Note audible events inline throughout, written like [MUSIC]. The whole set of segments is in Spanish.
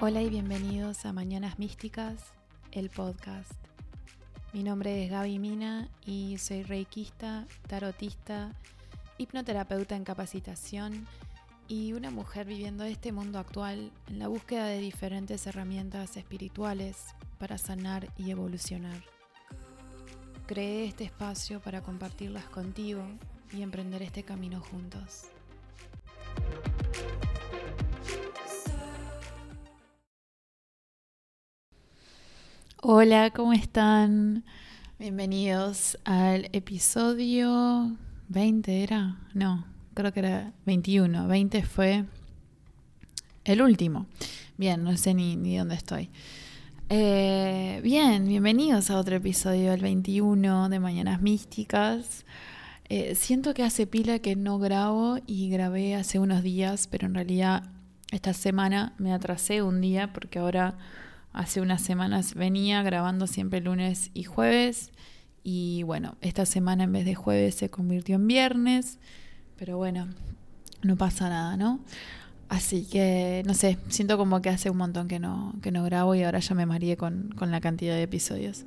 Hola y bienvenidos a Mañanas Místicas, el podcast. Mi nombre es Gaby Mina y soy reikista, tarotista, hipnoterapeuta en capacitación y una mujer viviendo este mundo actual en la búsqueda de diferentes herramientas espirituales para sanar y evolucionar. Creé este espacio para compartirlas contigo y emprender este camino juntos. Hola, ¿cómo están? Bienvenidos al episodio 20, ¿era? No, creo que era 21. 20 fue el último. Bien, no sé ni, dónde estoy. Eh, bien, bienvenidos a otro episodio del 21 de Mañanas Místicas. Eh, siento que hace pila que no grabo y grabé hace unos días, pero en realidad esta semana me atrasé un día porque ahora Hace unas semanas venía grabando siempre lunes y jueves. Y bueno, esta semana en vez de jueves se convirtió en viernes. Pero bueno, no pasa nada, ¿no? Así que, no sé, siento como que hace un montón que no, que no grabo y ahora ya me mareé con, con la cantidad de episodios.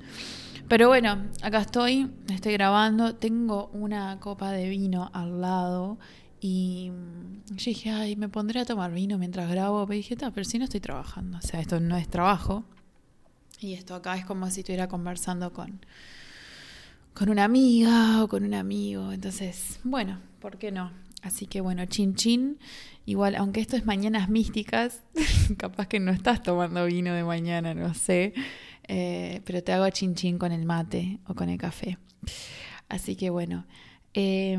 Pero bueno, acá estoy, estoy grabando, tengo una copa de vino al lado y mm, yo dije, ay, me pondré a tomar vino mientras grabo. Pero dije, pero si no estoy trabajando. O sea, esto no es trabajo. Y esto acá es como si estuviera conversando con, con una amiga o con un amigo. Entonces, bueno, ¿por qué no? Así que bueno, chin chin. Igual, aunque esto es mañanas místicas, [LAUGHS] capaz que no estás tomando vino de mañana, no sé. Eh, pero te hago chin chin con el mate o con el café. Así que bueno. Eh,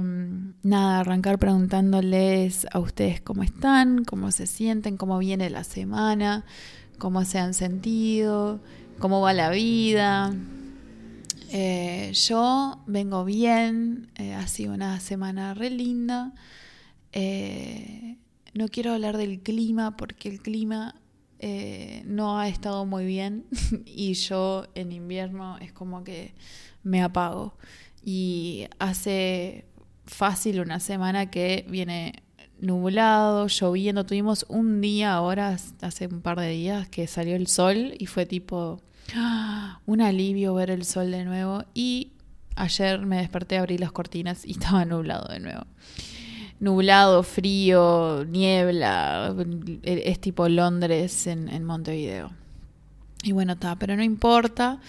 nada, arrancar preguntándoles a ustedes cómo están, cómo se sienten, cómo viene la semana, cómo se han sentido, cómo va la vida. Eh, yo vengo bien, eh, ha sido una semana re linda. Eh, no quiero hablar del clima porque el clima no ha estado muy bien [LAUGHS] y yo en invierno es como que me apago y hace fácil una semana que viene nublado, lloviendo. Tuvimos un día ahora, hace un par de días, que salió el sol y fue tipo ¡ah! un alivio ver el sol de nuevo. Y ayer me desperté, abrí las cortinas y [LAUGHS] estaba nublado de nuevo. Nublado, frío, niebla, es tipo Londres en, en Montevideo. Y bueno, está, pero no importa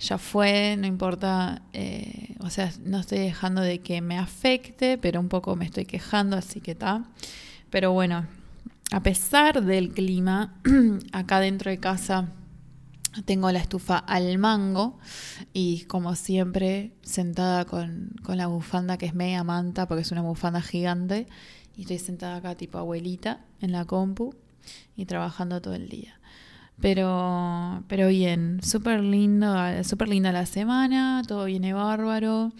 ya fue, no importa, eh, o sea, no estoy dejando de que me afecte, pero un poco me estoy quejando, así que está. Pero bueno, a pesar del clima, [CLEARS THROAT] acá dentro de casa tengo la estufa al mango y como siempre sentada con, con la bufanda que es media manta porque es una bufanda gigante y estoy sentada acá tipo abuelita en la compu y trabajando todo el día. Pero, pero bien, súper lindo, súper linda la semana, todo viene bárbaro.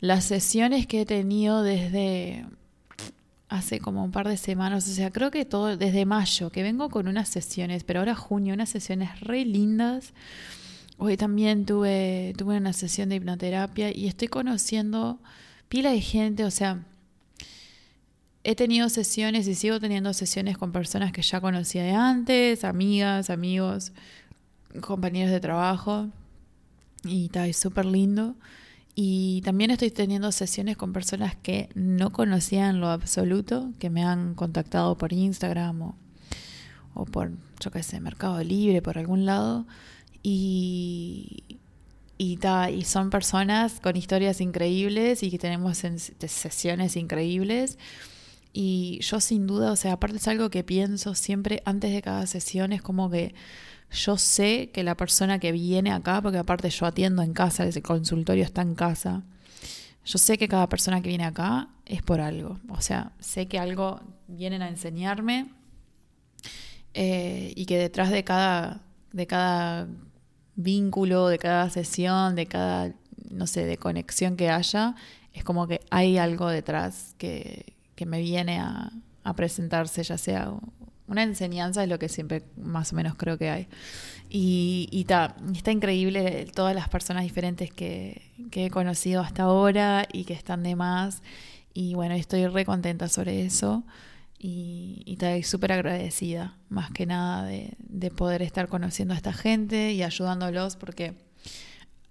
Las sesiones que he tenido desde hace como un par de semanas, o sea, creo que todo desde mayo, que vengo con unas sesiones, pero ahora junio, unas sesiones re lindas. Hoy también tuve, tuve una sesión de hipnoterapia y estoy conociendo pila de gente, o sea, he tenido sesiones y sigo teniendo sesiones con personas que ya conocía de antes, amigas, amigos, compañeros de trabajo. Y está, es súper lindo. Y también estoy teniendo sesiones con personas que no conocían lo absoluto, que me han contactado por Instagram o, o por, yo qué sé, Mercado Libre, por algún lado. Y, y, y son personas con historias increíbles y que tenemos sesiones increíbles. Y yo sin duda, o sea, aparte es algo que pienso siempre antes de cada sesión, es como que yo sé que la persona que viene acá, porque aparte yo atiendo en casa, ese consultorio está en casa, yo sé que cada persona que viene acá es por algo. O sea, sé que algo vienen a enseñarme eh, y que detrás de cada, de cada vínculo, de cada sesión, de cada, no sé, de conexión que haya, es como que hay algo detrás que, que me viene a, presentarse, ya sea una enseñanza, es lo que siempre más o menos creo que hay. Y, está increíble todas las personas diferentes que, he conocido hasta ahora y que están de más. Y bueno, estoy re contenta sobre eso. y, y estoy súper agradecida, más que nada, de, de poder estar conociendo a esta gente y ayudándolos, porque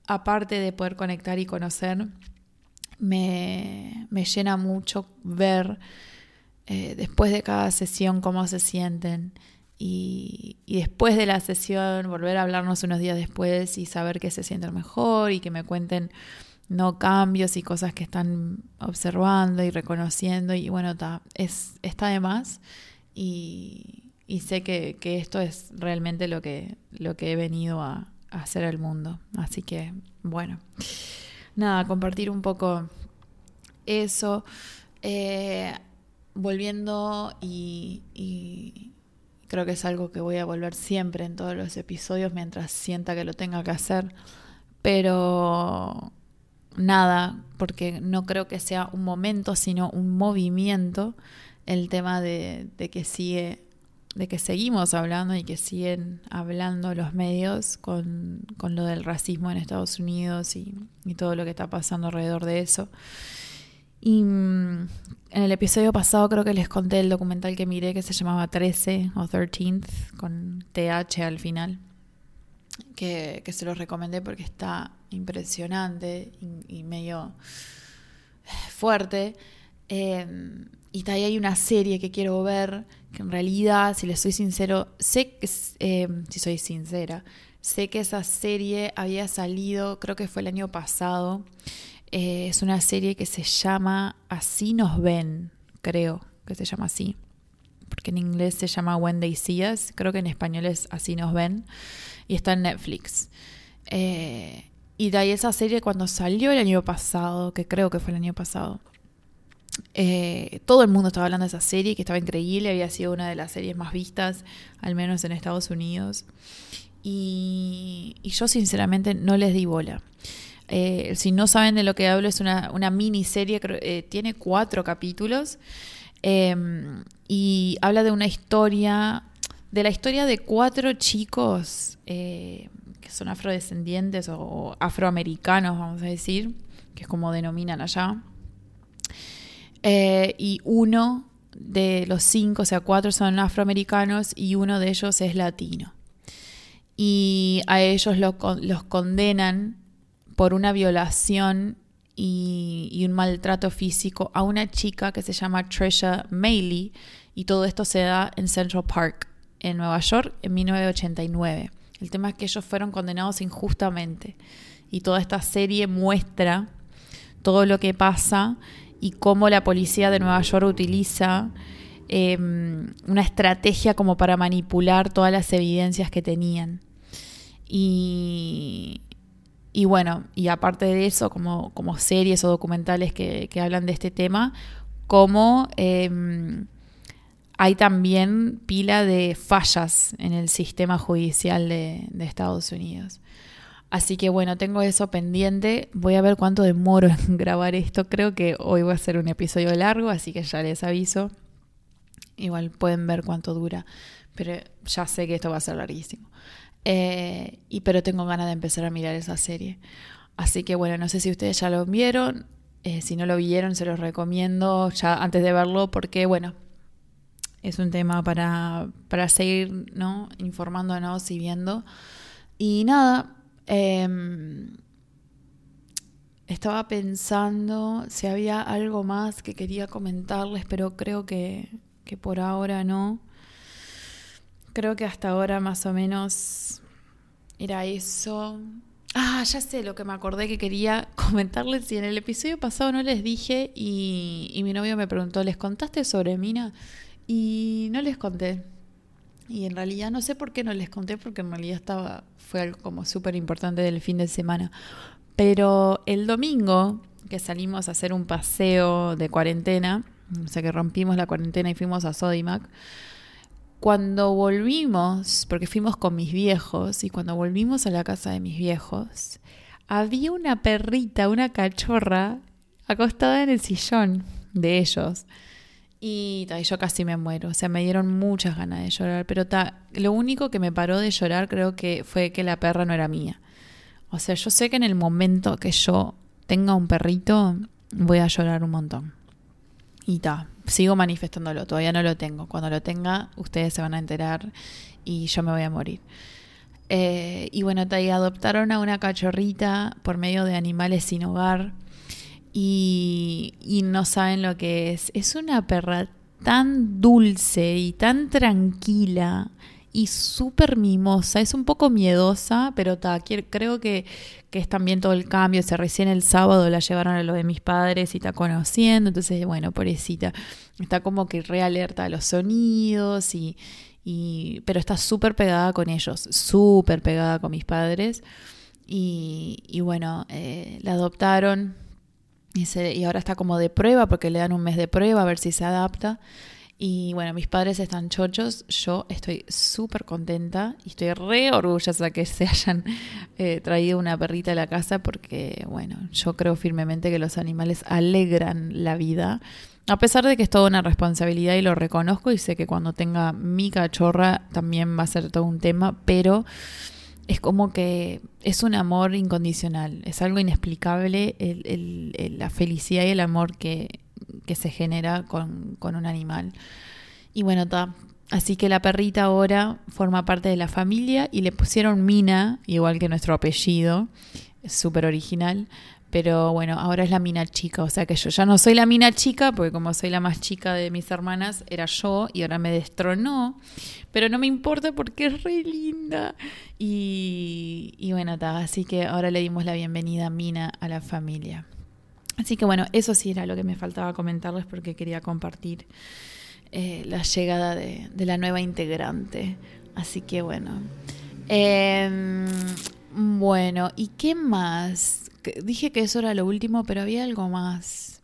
aparte de poder conectar y conocer, me, me llena mucho ver eh, después de cada sesión cómo se sienten y, y, después de la sesión volver a hablarnos unos días después y saber que se sienten mejor y que me cuenten no cambios y cosas que están observando y reconociendo y bueno, es, está de más y, y sé que, que, esto es realmente lo que, lo que he venido a, a hacer al mundo. Así que bueno, nada, compartir un poco eso. Eh, volviendo y, creo que es algo que voy a volver siempre en todos los episodios mientras sienta que lo tenga que hacer. Pero nada, porque no creo que sea un momento, sino un movimiento el tema de, de que sigue de que seguimos hablando y que siguen hablando los medios con, con lo del racismo en Estados Unidos y, todo lo que está pasando alrededor de eso. Y mm, en el episodio pasado creo que les conté el documental que miré que se llamaba 13 o 13th con TH al final, que, que se los recomendé porque está impresionante y, y medio fuerte. Eh, y ahí hay una serie que quiero ver, que en realidad, si les soy sincero, sé que, eh, si soy sincera, sé que esa serie había salido, creo que fue el año pasado. Eh, es una serie que se llama Así nos ven, creo que se llama así. Porque en inglés se llama When They See Us, creo que en español es Así nos ven. Y está en Netflix. Eh, y de ahí esa serie cuando salió el año pasado, que creo que fue el año pasado, eh, todo el mundo estaba hablando de esa serie, que estaba increíble, había sido una de las series más vistas, al menos en Estados Unidos. Y, yo sinceramente no les di bola. Eh, si no saben de lo que hablo, es una, una miniserie, eh, tiene cuatro capítulos eh, y habla de una historia, de la historia de cuatro chicos que son afrodescendientes o afroamericanos, vamos a decir, que es como denominan allá eh, y uno de los cinco, o sea, cuatro son afroamericanos y uno de ellos es latino. Y a ellos lo, los condenan por una violación y, un maltrato físico a una chica que se llama Trisha Mailey y todo esto se da en Central Park, en Nueva York, en 1989. El tema es que ellos fueron condenados injustamente y toda esta serie muestra todo lo que pasa y cómo la policía de Nueva York utiliza eh, una estrategia como para manipular todas las evidencias que tenían. Y, y bueno, y aparte de eso, como, como series o documentales que, que, hablan de este tema, como eh, hay también pila de fallas en el sistema judicial de, de Estados Unidos. Así que bueno, tengo eso pendiente. Voy a ver cuánto demoro en [LAUGHS] grabar esto. Creo que hoy va a ser un episodio largo, así que ya les aviso. Igual pueden ver cuánto dura, pero ya sé que esto va a ser larguísimo. Eh, y pero tengo ganas de empezar a mirar esa serie. Así que bueno, no sé si ustedes ya lo vieron. Eh, si no lo vieron, se los recomiendo ya antes de verlo porque bueno, es un tema para, para seguir ¿no? informándonos y viendo. Y nada, eh, estaba pensando si había algo más que quería comentarles, pero creo que, que por ahora no. Creo que hasta ahora más o menos era eso. Ah, ya sé lo que me acordé que quería [LAUGHS] comentarles. Y en el episodio pasado no les dije y, y mi novio me preguntó, ¿les contaste sobre Mina? Y no les conté. Y en realidad no sé por qué no les conté, porque en realidad estaba, fue algo como súper importante del fin de semana. Pero el domingo que salimos a hacer un paseo de cuarentena, o sea que rompimos la cuarentena y fuimos a Sodimac, cuando volvimos, porque fuimos con mis viejos, y cuando volvimos a la casa de mis viejos, había una perrita, una cachorra, acostada en el sillón de ellos. Y ta, yo casi me muero, o sea, me dieron muchas ganas de llorar, pero ta, lo único que me paró de llorar creo que fue que la perra no era mía. O sea, yo sé que en el momento que yo tenga un perrito, voy a llorar un montón. Y ta, sigo manifestándolo, todavía no lo tengo. Cuando lo tenga, ustedes se van a enterar y yo me voy a morir. Eh, y bueno, ahí adoptaron a una cachorrita por medio de animales sin hogar y, no saben lo que es. Es una perra tan dulce y tan tranquila y súper mimosa. Es un poco miedosa, pero ta, creo que, que, es también todo el cambio. O sea, recién el sábado la llevaron a lo de mis padres y está conociendo. Entonces, bueno, pobrecita. Está como que re alerta a los sonidos y. y pero está súper pegada con ellos, súper pegada con mis padres. Y, y bueno, eh, la adoptaron y, y ahora está como de prueba porque le dan un mes de prueba a ver si se adapta. Y bueno, mis padres están chochos, yo estoy súper contenta y estoy re orgullosa que se [LAUGHS] hayan eh, traído una perrita a la casa porque, bueno, yo creo firmemente que los animales alegran la vida. A pesar de que es toda una responsabilidad y lo reconozco y sé que cuando tenga mi cachorra también va a ser todo un tema, pero es como que es un amor incondicional, es algo inexplicable la felicidad y el amor que, que se genera con, un animal. Y bueno. Así que la perrita ahora forma parte de la familia y le pusieron Mina, igual que nuestro apellido, súper original. Pero bueno, ahora es la mina chica, o sea que yo ya no soy la mina chica, porque como soy la más chica de mis hermanas, era yo y ahora me destronó. Pero no me importa porque es re linda. Y, y bueno, así que ahora le dimos la bienvenida a Mina a la familia. Así que bueno, eso sí era lo que me faltaba comentarles porque quería compartir eh, la llegada de, la nueva integrante. Así que bueno. Em, bueno, ¿y qué más? Dije que eso era lo último, pero había algo más.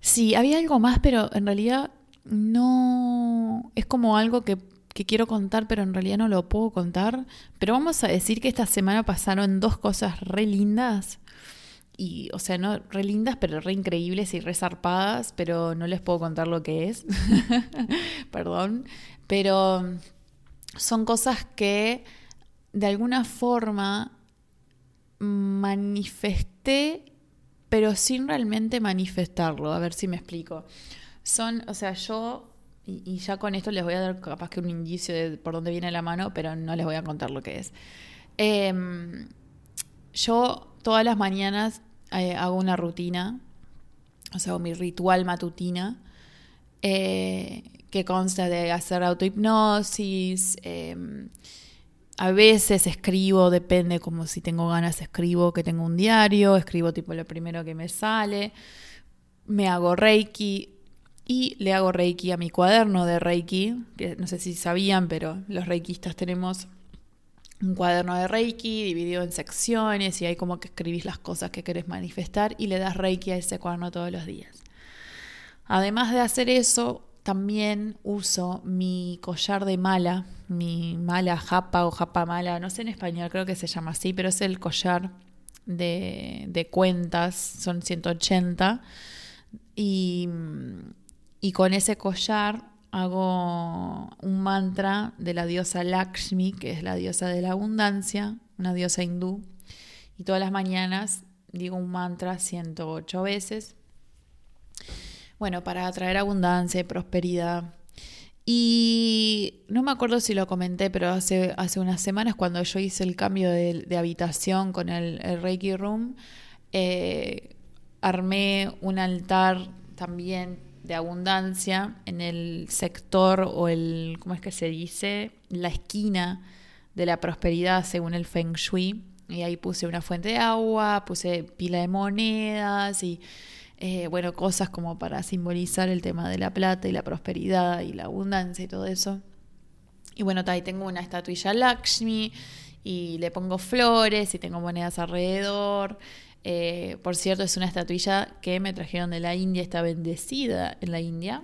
Sí, había algo más, pero en realidad no... Es como algo que, que quiero contar, pero en realidad no lo puedo contar. Pero vamos a decir que esta semana pasaron dos cosas re lindas y, o sea, no re lindas, pero re increíbles y re zarpadas, pero no les puedo contar lo que es. [LAUGHS] Perdón. Pero son cosas que de alguna forma manifesté, pero sin realmente manifestarlo. A ver si me explico. Son, o sea, yo, y, ya con esto les voy a dar capaz que un indicio de por dónde viene la mano, pero no les voy a contar lo que es. Em, yo todas las mañanas eh, hago una rutina, o sea, mi ritual matutina, eh, que consta de hacer autohipnosis. A veces escribo, depende como si tengo ganas, escribo que tengo un diario, escribo tipo lo primero que me sale, me hago reiki y le hago reiki a mi cuaderno de reiki, que no sé si sabían, pero los reikistas tenemos un cuaderno de Reiki dividido en secciones y hay como que escribís las cosas que querés manifestar y le das Reiki a ese cuaderno todos los días. Además de hacer eso, también uso mi collar de mala, mi mala japa o japa mala, no sé en español, creo que se llama así, pero es el collar de, de cuentas, son 180. Y, y con ese collar hago un mantra de la diosa Lakshmi, que es la diosa de la abundancia, una diosa hindú, y todas las mañanas digo un mantra 108 veces. Bueno, para atraer abundancia y prosperidad. Y no me acuerdo si lo comenté, pero hace, hace unas semanas cuando yo hice el cambio de, habitación con el, Reiki Room, eh, armé un altar también de abundancia en el sector o el, ¿cómo es que se dice? La esquina de la prosperidad según el Feng Shui. Y ahí puse una fuente de agua, puse pila de monedas y, eh, bueno, cosas como para simbolizar el tema de la plata y la prosperidad y la abundancia y todo eso. Y bueno, ahí tengo una estatuilla Lakshmi y le pongo flores y tengo monedas alrededor. Eh, por cierto, es una estatuilla que me trajeron de la India, está bendecida en la India,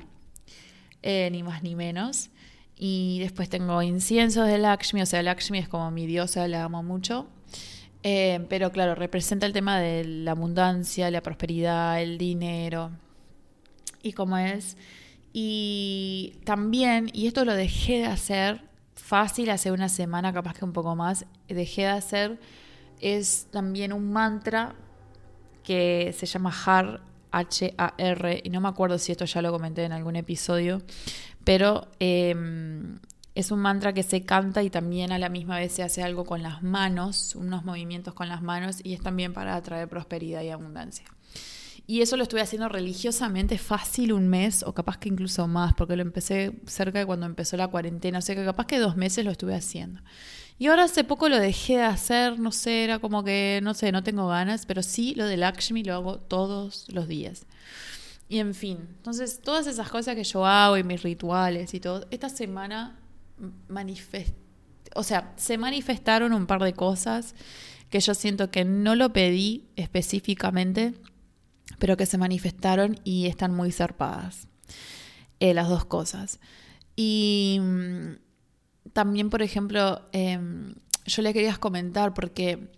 eh, ni más ni menos. Y después tengo inciensos de Lakshmi, o sea, Lakshmi es como mi diosa, la amo mucho. Eh, pero claro, representa el tema de la abundancia, la prosperidad, el dinero y cómo es. Y también, y esto lo dejé de hacer fácil hace una semana, capaz que un poco más, dejé de hacer, es también un mantra que se llama Har H-A-R, y no me acuerdo si esto ya lo comenté en algún episodio, pero em, es un mantra que se canta y también a la misma vez se hace algo con las manos, unos movimientos con las manos, y es también para atraer prosperidad y abundancia. Y eso lo estuve haciendo religiosamente fácil un mes, o capaz que incluso más, porque lo empecé cerca de cuando empezó la cuarentena, o sea que capaz que dos meses lo estuve haciendo. Y ahora hace poco lo dejé de hacer, no sé, era como que, no sé, no tengo ganas, pero sí lo del Lakshmi lo hago todos los días. Y en fin, entonces todas esas cosas que yo hago y mis rituales y todo, esta semana o sea, se manifestaron un par de cosas que yo siento que no lo pedí específicamente, pero que se manifestaron y están muy zarpadas. Eh, las dos cosas. Y mm, también, por ejemplo, em, yo le quería comentar porque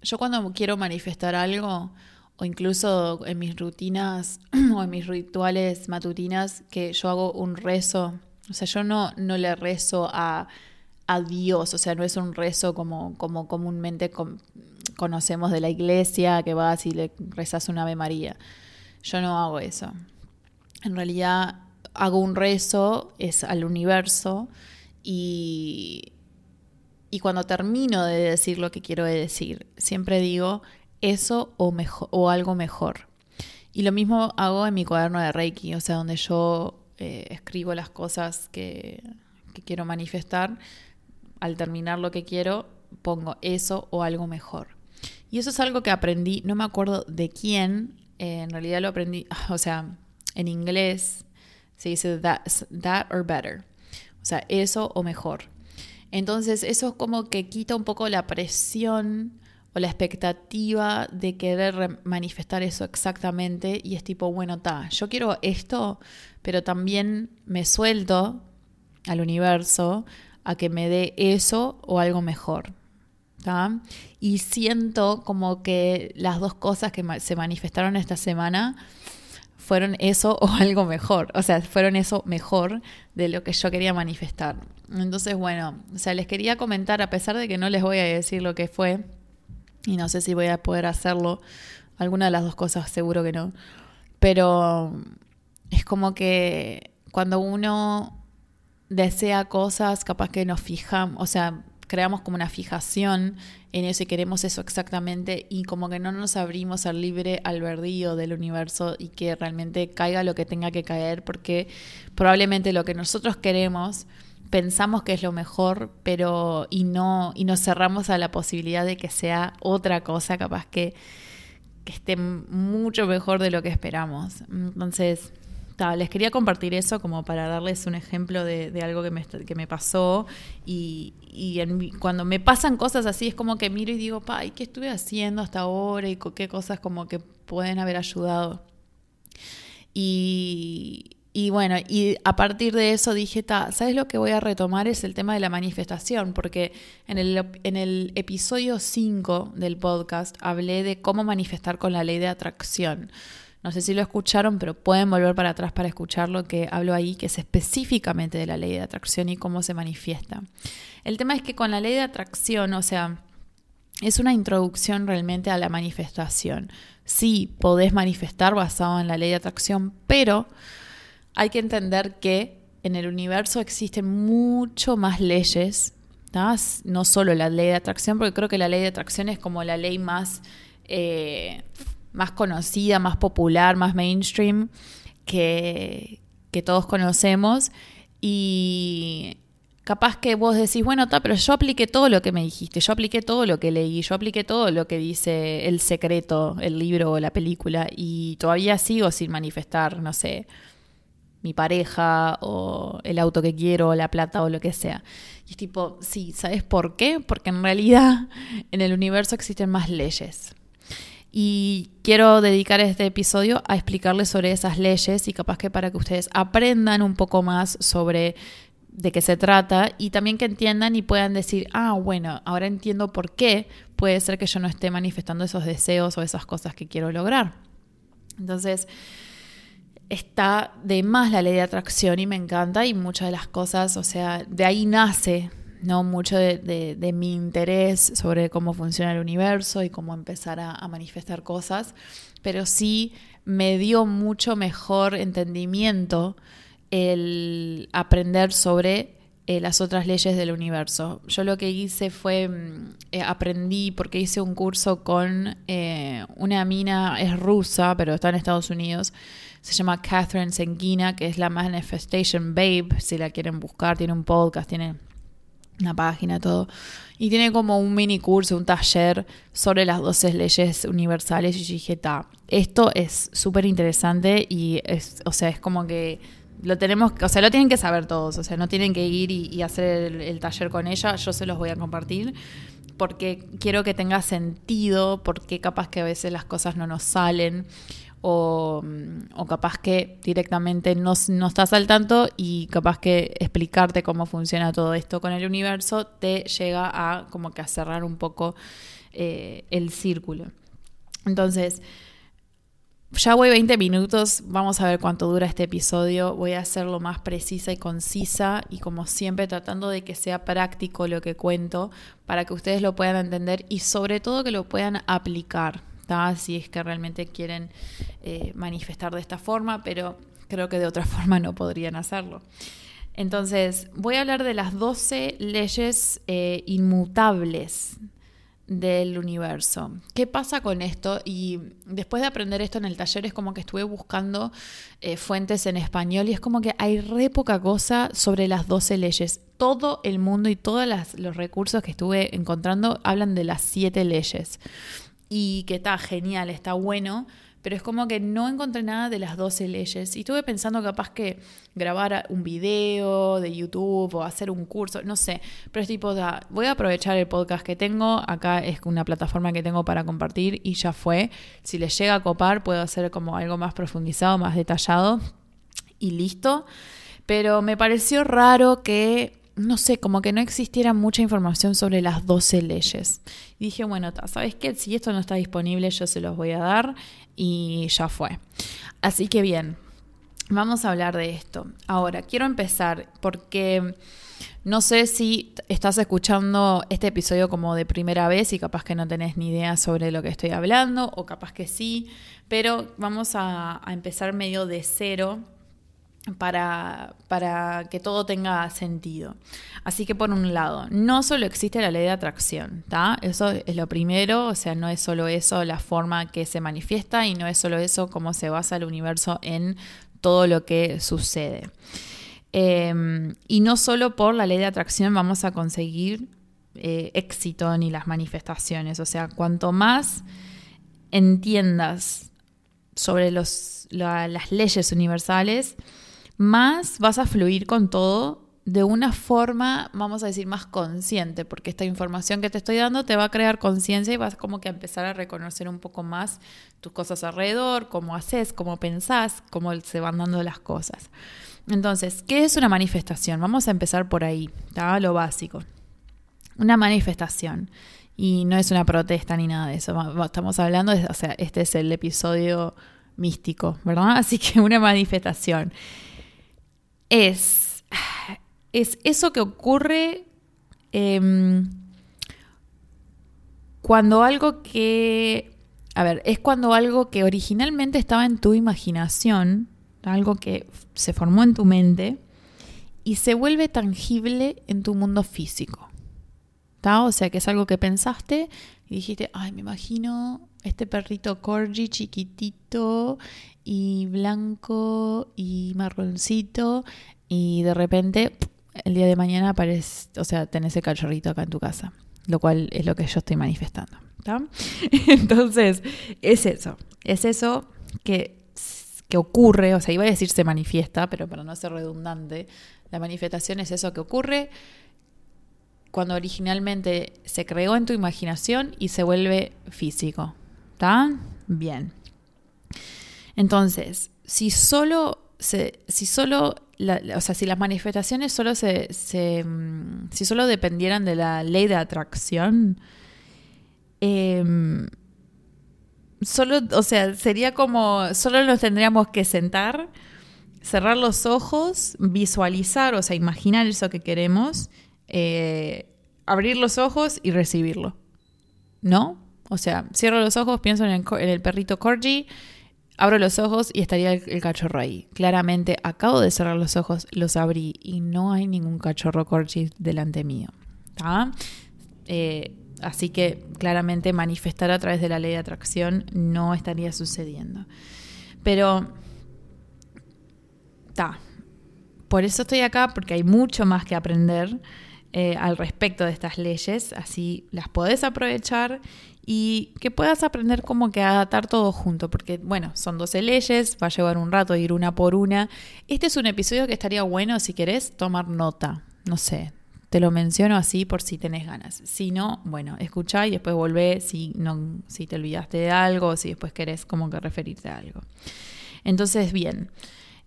yo cuando quiero manifestar algo, o incluso en mis rutinas [CLEARS THROAT] o en mis rituales matutinas, que yo hago un rezo, o sea, yo no, no le rezo a, a Dios, o sea, no es un rezo como, como comúnmente conocemos de la iglesia, que vas y le rezas un Ave María. Yo no hago eso. En realidad hago un rezo, es al universo, y, y cuando termino de decir lo que quiero decir, siempre digo eso o, mejor, o algo mejor. Y lo mismo hago en mi cuaderno de Reiki, o sea, donde yo eh, escribo las cosas que, quiero manifestar. Al terminar lo que quiero, pongo eso o algo mejor. Y eso es algo que aprendí, no me acuerdo de quién, eh, en realidad lo aprendí, [LAUGHS] o sea, en inglés se dice that or better, o sea, eso o mejor. Entonces eso es como que quita un poco la presión o la expectativa de querer manifestar eso exactamente y es tipo, bueno, ta, yo quiero esto, pero también me suelto al universo a que me dé eso o algo mejor. Y siento como que las dos cosas que se manifestaron esta semana fueron eso o [LAUGHS] algo mejor, o sea, fueron eso mejor de lo que yo quería manifestar. Entonces, bueno, o sea, les quería comentar, a pesar de que no les voy a decir lo que fue, y no sé si voy a poder hacerlo, alguna de las dos cosas seguro que no, pero es como que cuando uno desea cosas, capaz que nos fijamos, o sea, creamos como una fijación en eso y queremos eso exactamente y como que no nos abrimos al libre albedrío del universo y que realmente caiga lo que tenga que caer porque probablemente lo que nosotros queremos pensamos que es lo mejor, pero y no y nos cerramos a la posibilidad de que sea otra cosa capaz que esté mucho mejor de lo que esperamos. Entonces, les quería compartir eso como para darles un ejemplo de, algo que me, que me pasó y, cuando me pasan cosas así es como que miro y digo, pa, ¿qué estuve haciendo hasta ahora? y qué cosas como que pueden haber ayudado? Y, y bueno, y a partir de eso dije, ¿sabes lo que voy a retomar? Es el tema de la manifestación, porque en el, en el episodio 5 del podcast hablé de cómo manifestar con la ley de atracción. No sé si lo escucharon, pero pueden volver para atrás para escuchar lo que hablo ahí, que es específicamente de la ley de atracción y cómo se manifiesta. El tema es que con la ley de atracción, o sea, es una introducción realmente a la manifestación. Sí, podés manifestar basado en la ley de atracción, pero hay que entender que en el universo existen mucho más leyes, no solo la ley de atracción, porque creo que la ley de atracción es como la ley más... Eh, más conocida, más popular, más mainstream que, que todos conocemos. Y capaz que vos decís, bueno, está, pero yo apliqué todo lo que me dijiste, yo apliqué todo lo que leí, yo apliqué todo lo que dice el secreto, el libro o la película, y todavía sigo sin manifestar, no sé, mi pareja o el auto que quiero, o la plata o lo que sea. Y es tipo, sí, ¿sabes por qué? Porque en realidad en el universo existen más leyes. Y quiero dedicar este episodio a explicarles sobre esas leyes y capaz que para que ustedes aprendan un poco más sobre de qué se trata y también que entiendan y puedan decir, ah, bueno, ahora entiendo por qué puede ser que yo no esté manifestando esos deseos o esas cosas que quiero lograr. Entonces, está de más la ley de atracción y me encanta y muchas de las cosas, o sea, de ahí nace no mucho de, mi interés sobre cómo funciona el universo y cómo empezar a, manifestar cosas, pero sí me dio mucho mejor entendimiento el aprender sobre eh, las otras leyes del universo. Yo lo que hice fue, mm, eh, aprendí porque hice un curso con eh, una mina, es rusa, pero está en Estados Unidos, se llama Catherine Senguina, que es la Manifestation Babe, si la quieren buscar, tiene un podcast, tiene una página, todo. Y tiene como un mini curso, un taller sobre las 12 leyes universales. Y yo dije, esto es súper interesante y es, o sea, es como que lo tenemos, o sea, lo tienen que saber todos, o sea, no tienen que ir y, hacer el, taller con ella, yo se los voy a compartir porque quiero que tenga sentido, porque capaz que a veces las cosas no nos salen o, o capaz que directamente no, no, estás al tanto y capaz que explicarte cómo funciona todo esto con el universo te llega a como que a cerrar un poco eh, el círculo. Entonces, ya voy 20 minutos, vamos a ver cuánto dura este episodio. Voy a hacerlo más precisa y concisa y como siempre tratando de que sea práctico lo que cuento para que ustedes lo puedan entender y sobre todo que lo puedan aplicar, si es que realmente quieren eh, manifestar de esta forma, pero creo que de otra [LAUGHS] forma no podrían hacerlo. Entonces, voy a hablar de las 12 leyes eh, inmutables del universo. ¿Qué pasa con esto? Y después de aprender esto en el taller es como que estuve buscando eh, fuentes en español y es como que hay re poca cosa sobre las 12 leyes. Todo el mundo y todos los recursos que estuve encontrando hablan de las 7 leyes. Y que está genial, está bueno, pero es como que no encontré nada de las 12 leyes. Y estuve pensando capaz que grabar un video de YouTube o hacer un curso, no sé. Pero es tipo, voy a aprovechar el podcast que tengo. Acá es una plataforma que tengo para compartir y ya fue. Si les llega a copar, puedo hacer como algo más profundizado, más detallado y listo. Pero me pareció raro que no sé, como que no existiera mucha información sobre las 12 leyes. Dije, bueno, ¿sabes qué? Si esto no está disponible, yo se los voy a dar y ya fue. Así que bien, vamos a hablar de esto. Ahora, quiero empezar porque no sé si estás escuchando este episodio como de primera vez y capaz que no tenés ni idea sobre lo que estoy hablando o capaz que sí, pero vamos a empezar medio de cero para, para, que todo tenga sentido. Así que por un lado, no solo existe la ley de atracción. Eso es lo primero, o sea, no es solo eso la forma que se manifiesta y no es solo eso cómo se basa el universo en todo lo que sucede. Em, y no solo por la ley de atracción vamos a conseguir eh, éxito ni las manifestaciones, o sea, cuanto más entiendas sobre los, las leyes universales, más vas a fluir con todo de una forma, vamos a decir, más consciente, porque esta información que te estoy dando te va a crear conciencia y vas como que a empezar a reconocer un poco más tus cosas alrededor, cómo haces, cómo pensás, cómo se van dando las cosas. Entonces, ¿qué es una manifestación? Vamos a empezar por ahí, lo básico. Una manifestación. Y no es una protesta ni nada de eso. Estamos hablando, de, o sea, este es el episodio místico, ¿verdad? [LAUGHS] Así que una manifestación es, es eso que ocurre em, cuando algo que, a ver, es cuando algo que originalmente estaba en tu imaginación, algo que se formó en tu mente, y se vuelve tangible en tu mundo físico. O sea, que es algo que pensaste y dijiste, ay, me imagino este perrito corgi chiquitito y blanco y marroncito y de repente el día de mañana aparece, o sea, tenés ese cachorrito acá en tu casa, lo cual es lo que yo estoy manifestando. [LAUGHS] Entonces, es eso, es eso que, que ocurre, o sea, iba a decir se manifiesta, pero para no ser redundante, la manifestación es eso que ocurre cuando originalmente se creó en tu imaginación y se vuelve físico. Bien. Entonces, si solo, si solo, o sea, si las manifestaciones solo se, se, mm, si solo dependieran de la ley de atracción, em, solo, o sea, sería como, solo nos tendríamos que sentar, cerrar los ojos, visualizar, o sea, imaginar eso que queremos eh, abrir los ojos y recibirlo. ¿No? O sea, cierro los ojos, pienso en el, perrito Corgi, abro los ojos y estaría el, cachorro ahí. Claramente acabo de cerrar los ojos, los abrí y no hay ningún cachorro Corgi delante mío. Eh, así que claramente manifestar a través de la ley de atracción no estaría sucediendo. Pero, está. Por eso estoy acá, porque hay mucho más que aprender eh, al respecto de estas leyes, así las podés aprovechar y que puedas aprender como que adaptar todo junto, porque bueno, son 12 leyes, va a llevar un rato ir una por una. Este es un episodio que estaría bueno si querés tomar nota, no sé, te lo menciono así por si tenés ganas. Si no, bueno, escuchá y después volvé si, no, si te olvidaste de algo si después querés como que referirte a algo. Entonces, bien,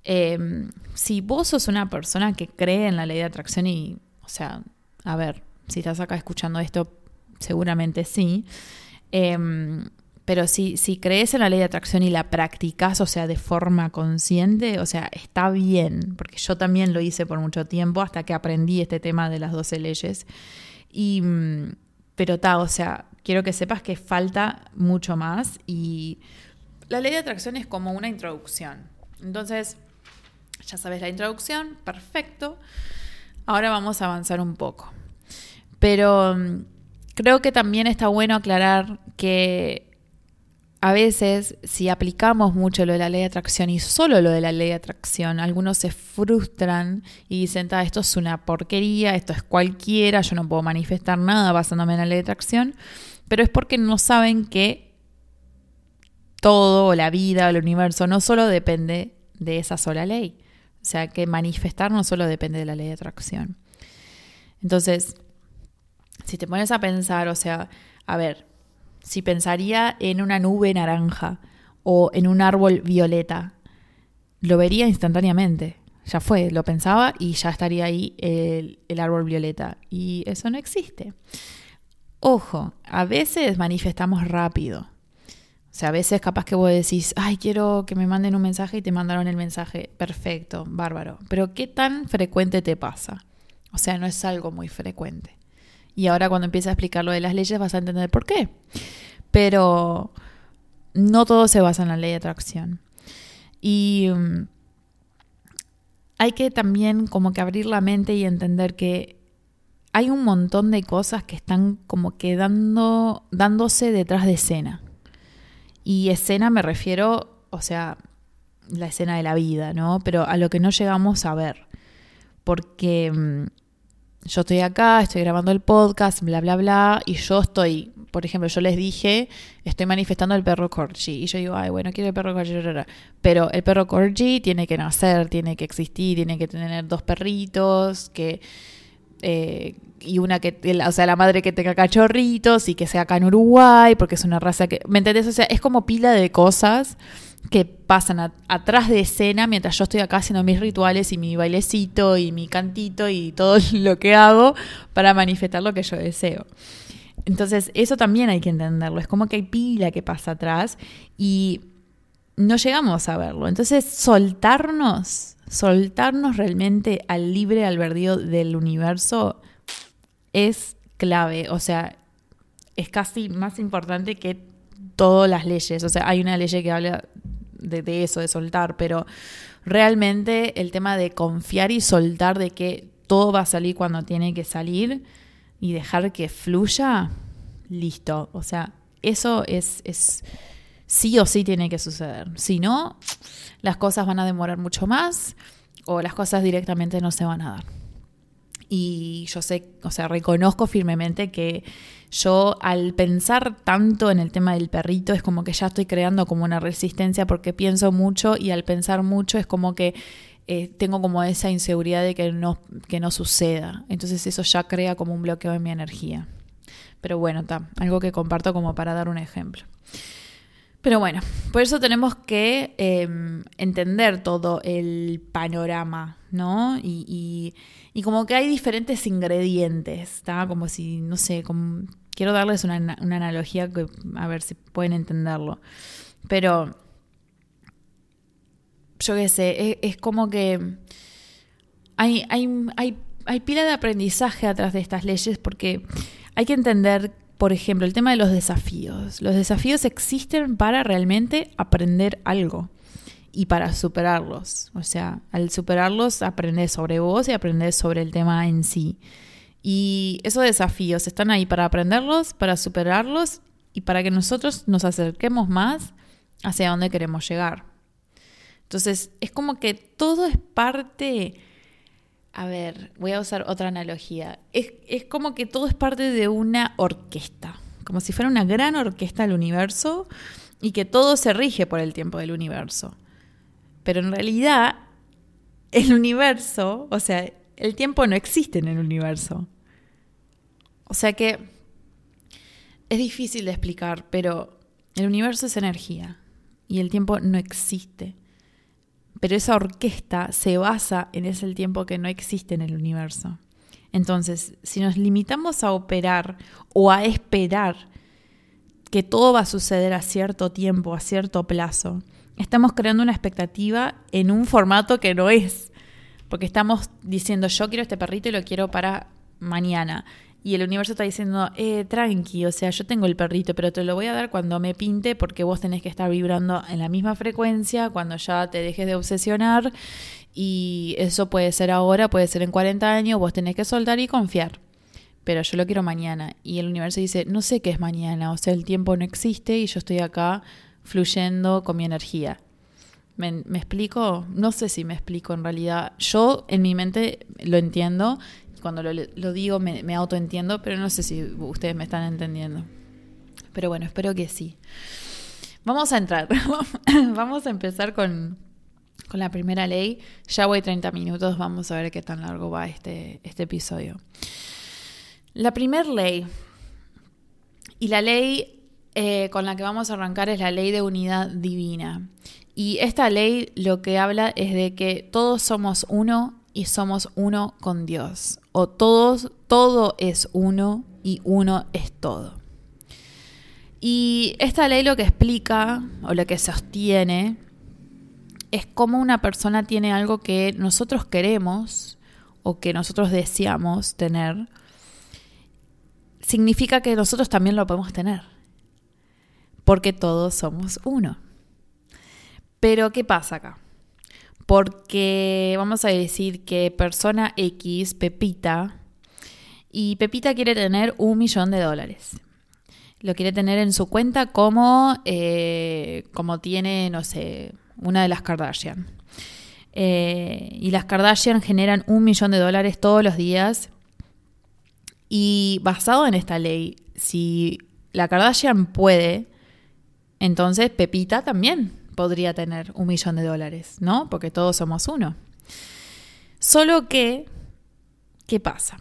em, si vos sos una persona que cree en la ley de atracción y, o sea, a ver, si estás acá escuchando esto, seguramente sí. Em, pero si, si crees en la ley de atracción y la practicas, o sea, de forma consciente, o sea, está bien, porque yo también lo hice por mucho tiempo hasta que aprendí este tema de las 12 leyes. Y, mm, pero está, o sea, quiero que sepas que falta mucho más y la ley de atracción es como una introducción. Entonces, ya sabes la introducción, perfecto. Ahora vamos a avanzar un poco. Pero mm, creo que también está bueno aclarar que a veces si aplicamos mucho lo de la ley de atracción y solo lo de la ley de atracción, algunos se frustran y dicen, esto es una porquería, esto es cualquiera, yo no puedo manifestar nada basándome en la ley de atracción, pero es porque no saben que todo, la vida, el universo, no solo depende de esa sola ley. O sea, que manifestar no solo depende de la ley de atracción. Entonces, si te pones a pensar, o sea, a ver, si pensaría en una nube naranja o en un árbol violeta, lo vería instantáneamente. Ya fue, lo pensaba y ya estaría ahí el, el árbol violeta. Y eso no existe. Ojo, a veces manifestamos rápido. O sea, a veces capaz que vos decís, ay, quiero que me manden un mensaje y te mandaron el mensaje. Perfecto, bárbaro. Pero ¿qué tan frecuente te pasa? O sea, no es algo muy frecuente. Y ahora cuando empiece a explicar lo de las leyes vas a entender por qué. Pero no todo se basa en la ley de atracción. Y mm, hay que también como que abrir la mente y entender que hay un montón de cosas que están como quedando, dándose detrás de escena. Y escena me refiero, o sea, la escena de la vida, ¿no? Pero a lo que no llegamos a ver. Porque mm, yo estoy acá, estoy grabando el podcast, bla, bla, bla, y yo estoy, por ejemplo, yo les dije, estoy manifestando el perro corgi, y yo digo, ay, bueno, quiero el perro corgi, pero el perro corgi tiene que nacer, tiene que existir, tiene que tener dos perritos, que... Eh, y una que, o sea, la madre que tenga cachorritos y que sea acá en Uruguay, porque es una raza que, ¿me entendés? O sea, es como pila de cosas que pasan atrás de escena mientras yo estoy acá haciendo mis rituales y mi bailecito y mi cantito y todo [LAUGHS] lo que hago para manifestar lo que yo deseo. Entonces, eso también hay que entenderlo. Es como que hay pila que pasa atrás y no llegamos a verlo. Entonces, soltarnos, soltarnos realmente al libre albedrío del universo es clave. O sea, es casi más importante que todas las leyes. O sea, hay una ley que habla de, eso, de soltar, pero realmente el tema de confiar y soltar de que todo va a salir cuando tiene que salir y dejar que fluya, listo. O sea, eso es, es sí o sí tiene que suceder. Si no, las cosas van a demorar mucho más o las cosas directamente no se van a dar. Y yo sé, o sea, reconozco firmemente que yo al pensar tanto en el tema del perrito es como que ya estoy creando como una resistencia porque pienso mucho y al pensar mucho es como que eh, tengo como esa inseguridad de que no, que no suceda. Entonces eso ya crea como un bloqueo en mi energía. Pero bueno, está, algo que comparto como para dar un ejemplo. Pero bueno, por eso tenemos que em, entender todo el panorama, ¿no? Y, y, como que hay diferentes ingredientes, ¿está? Como si, no sé, quiero darles una, analogía que a ver si pueden entenderlo. Pero, yo qué sé, es, como que hay, hay, hay hay pila de aprendizaje atrás de estas leyes porque hay que entender, por ejemplo, el tema de los desafíos. Los desafíos existen para realmente aprender algo y para superarlos. O sea, al superarlos aprendes sobre vos y aprendes sobre el tema en sí. Y esos desafíos están ahí para aprenderlos, para superarlos y para que nosotros nos acerquemos más hacia donde queremos llegar. Entonces, es como que todo es parte... A ver, voy a usar otra analogía. Es, es como que todo es parte de una orquesta, como si fuera una gran orquesta del universo y que todo se rige por el tiempo del universo. Pero en realidad, el universo, o sea, el tiempo no existe en el universo. O sea que es difícil de explicar, pero el universo es energía y el tiempo no existe. Pero esa orquesta se basa en ese tiempo que no existe en el universo. Entonces, si nos limitamos a operar o a esperar que todo va a suceder a cierto tiempo, a cierto plazo, estamos creando una expectativa en un formato que no es. Porque estamos diciendo, yo quiero este perrito y lo quiero para mañana. Y el universo está diciendo, eh, tranqui, o sea, yo tengo el perrito, pero te lo voy a dar cuando me pinte porque vos tenés que estar vibrando en la misma frecuencia, cuando ya te dejes de obsesionar. Y eso puede ser ahora, puede ser en 40 años, vos tenés que soltar y confiar. Pero yo lo quiero mañana. Y el universo dice, no sé qué es mañana, o sea, el tiempo no existe y yo estoy acá fluyendo con mi energía. ¿Me, explico? No sé si me explico en realidad. Yo en mi mente lo entiendo. Cuando lo, digo me, autoentiendo, pero no sé si ustedes me están entendiendo. Pero bueno, espero que sí. Vamos a entrar. [LAUGHS] Vamos a empezar con, con la primera ley. Ya voy 30 minutos. Vamos a ver qué tan largo va este, este episodio. La primera ley. Y la ley eh, con la que vamos a arrancar es la ley de unidad divina. Y esta ley lo que habla es de que todos somos uno y somos uno con Dios. O todos, todo es uno y uno es todo. Y esta ley lo que explica o lo que sostiene es cómo una persona tiene algo que nosotros queremos o que nosotros deseamos tener. Significa que nosotros también lo podemos tener porque todos somos uno. Pero ¿qué pasa acá? Porque vamos a decir que persona X, Pepita, y Pepita quiere tener un millón de dólares. Lo quiere tener en su cuenta como, eh, como tiene, no sé, una de las Kardashian. Eh, y las Kardashian generan un millón de dólares todos los días. Y basado en esta ley, si la Kardashian puede, entonces Pepita también podría tener un millón de dólares, ¿no? Porque todos somos uno. Solo que, ¿qué pasa?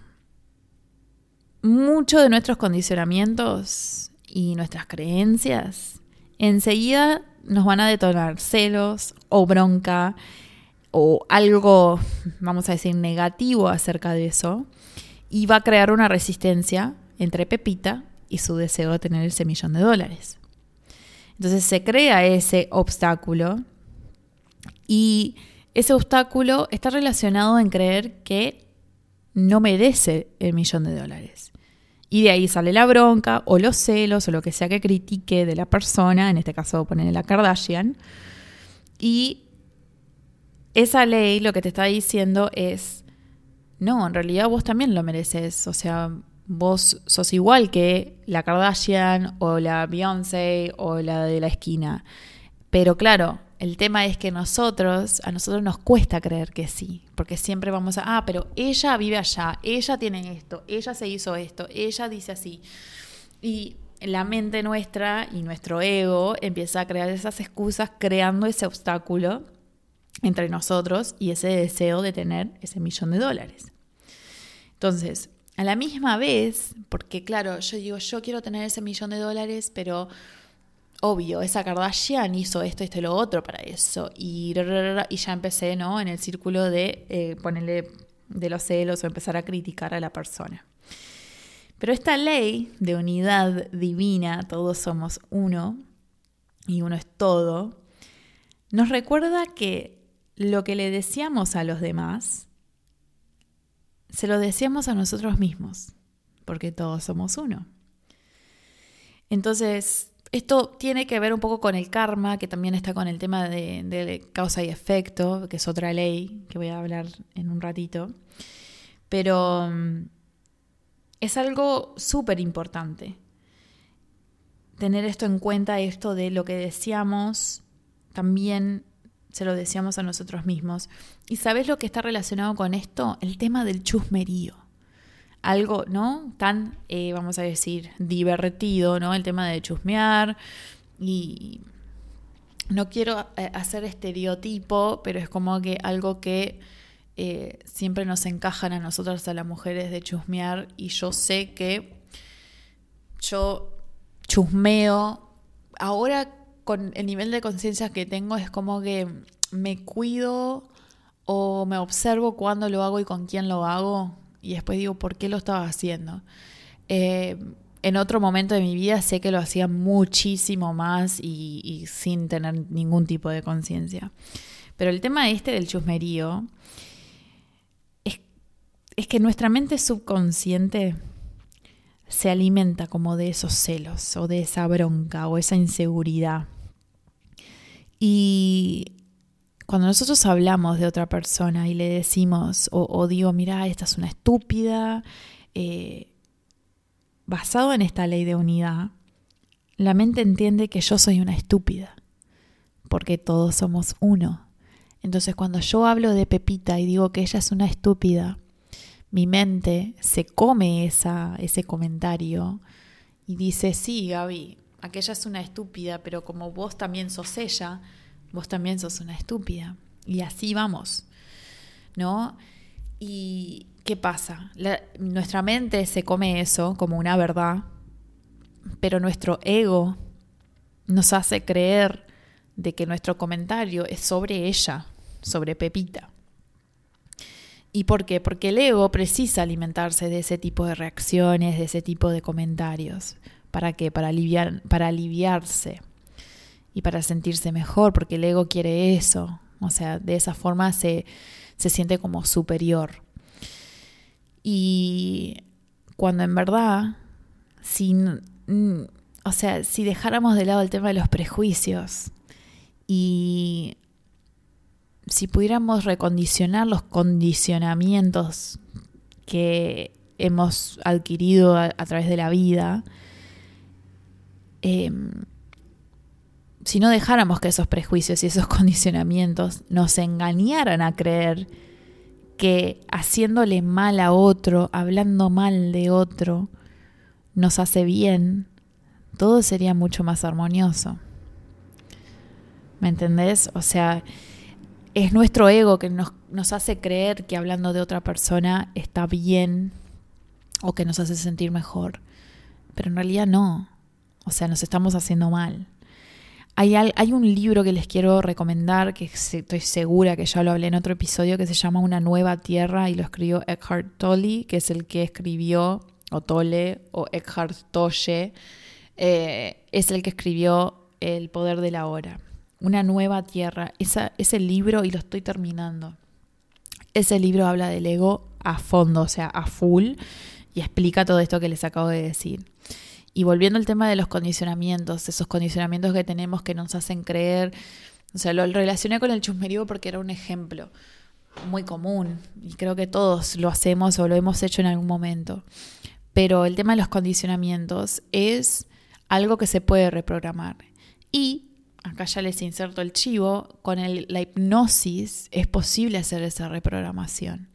Muchos de nuestros condicionamientos y nuestras creencias enseguida nos van a detonar celos o bronca o algo, vamos a decir, negativo acerca de eso y va a crear una resistencia entre Pepita y su deseo de tener ese millón de dólares. Entonces se crea ese obstáculo y ese obstáculo está relacionado en creer que no merece el millón de dólares. Y de ahí sale la bronca o los celos o lo que sea que critique de la persona, en este caso poner la Kardashian. Y esa ley lo que te está diciendo es, no, en realidad vos también lo mereces. O sea, vos sos igual que la Kardashian o la Beyoncé o la de la esquina. Pero claro, el tema es que nosotros, a nosotros nos cuesta creer que sí, porque siempre vamos a, ah, pero ella vive allá, ella tiene esto, ella se hizo esto, ella dice así. Y la mente nuestra y nuestro ego empieza a crear esas excusas, creando ese obstáculo entre nosotros y ese deseo de tener ese millón de dólares. Entonces, a la misma vez, porque claro, yo digo, yo quiero tener ese millón de dólares, pero obvio, esa Kardashian hizo esto, esto y lo otro para eso. Y, ya empecé, ¿no? En el círculo de eh, ponerle de los celos o empezar a criticar a la persona. Pero esta ley de unidad divina, todos somos uno y uno es todo, nos recuerda que lo que le deseamos a los demás se lo decíamos a nosotros mismos, porque todos somos uno. Entonces, esto tiene que ver un poco con el karma, que también está con el tema de, causa y efecto, que es otra ley que voy a hablar en un ratito. Pero mm, es algo súper importante tener esto en cuenta, esto de lo que decíamos, también se lo decíamos a nosotros mismos. ¿Y sabes lo que está relacionado con esto? El tema del chusmerío. Algo, ¿no? Tan, eh, vamos a decir, divertido, ¿no? El tema de chusmear. Y no quiero eh, hacer estereotipo, pero es como que algo que eh, siempre nos encajan a nosotras, a las mujeres, de chusmear. Y yo sé que yo chusmeo. Ahora con el nivel de conciencia que tengo es como que me cuido o me observo cuándo lo hago y con quién lo hago y después digo por qué lo estaba haciendo. Eh, en otro momento de mi vida sé que lo hacía muchísimo más y, sin tener ningún tipo de conciencia. Pero el tema este del chusmerío es, es que nuestra mente subconsciente se alimenta como de esos celos o de esa bronca o esa inseguridad. Y cuando nosotros hablamos de otra persona y le decimos o, digo, mira, esta es una estúpida, eh, basado en esta ley de unidad, la mente entiende que yo soy una estúpida, porque todos somos uno. Entonces cuando yo hablo de Pepita y digo que ella es una estúpida, mi mente se come esa, ese comentario y dice, sí, Gaby, aquella es una estúpida, pero como vos también sos ella, vos también sos una estúpida. Y así vamos, ¿no? ¿Y qué pasa? nuestra mente se come eso como una verdad, pero nuestro ego nos hace creer de que nuestro comentario es sobre ella, sobre Pepita. ¿Y por qué? Porque el ego precisa alimentarse de ese tipo de reacciones, de ese tipo de comentarios. ¿Para qué? Para, aliviar, para aliviarse y para sentirse mejor, porque el ego quiere eso. O sea, de esa forma se, se siente como superior. Y cuando en verdad, si, o sea, si dejáramos de lado el tema de los prejuicios y si pudiéramos recondicionar los condicionamientos que hemos adquirido a, través de la vida, em, si no dejáramos que esos prejuicios y esos [LAUGHS] condicionamientos nos engañaran a creer que haciéndole mal a otro, hablando mal de otro, nos hace bien, todo sería mucho más armonioso. ¿Me entendés? O sea, es nuestro ego que nos, nos, hace creer que hablando de otra persona está bien o que nos hace sentir mejor. Pero en realidad no. O sea, nos estamos haciendo mal. Hay, hay un libro que les quiero recomendar, que estoy segura que ya lo hablé en otro episodio, que se llama Una nueva tierra y lo escribió Eckhart Tolle, que es el que escribió, o Tolle, o Eckhart Tolle, eh, es el que escribió El poder de la hora una nueva tierra. Esa, ese libro, y lo estoy terminando, ese libro habla del ego a fondo, o sea, a full, y explica todo esto que les acabo de decir. Y volviendo al tema de los condicionamientos, esos condicionamientos que tenemos que nos hacen creer, o sea, lo relacioné con el chusmerío porque era un ejemplo muy común y creo que todos lo hacemos o lo hemos hecho en algún momento. Pero el tema de los condicionamientos es algo que se puede reprogramar. Y acá ya les inserto el chivo, con la hipnosis es posible hacer esa reprogramación.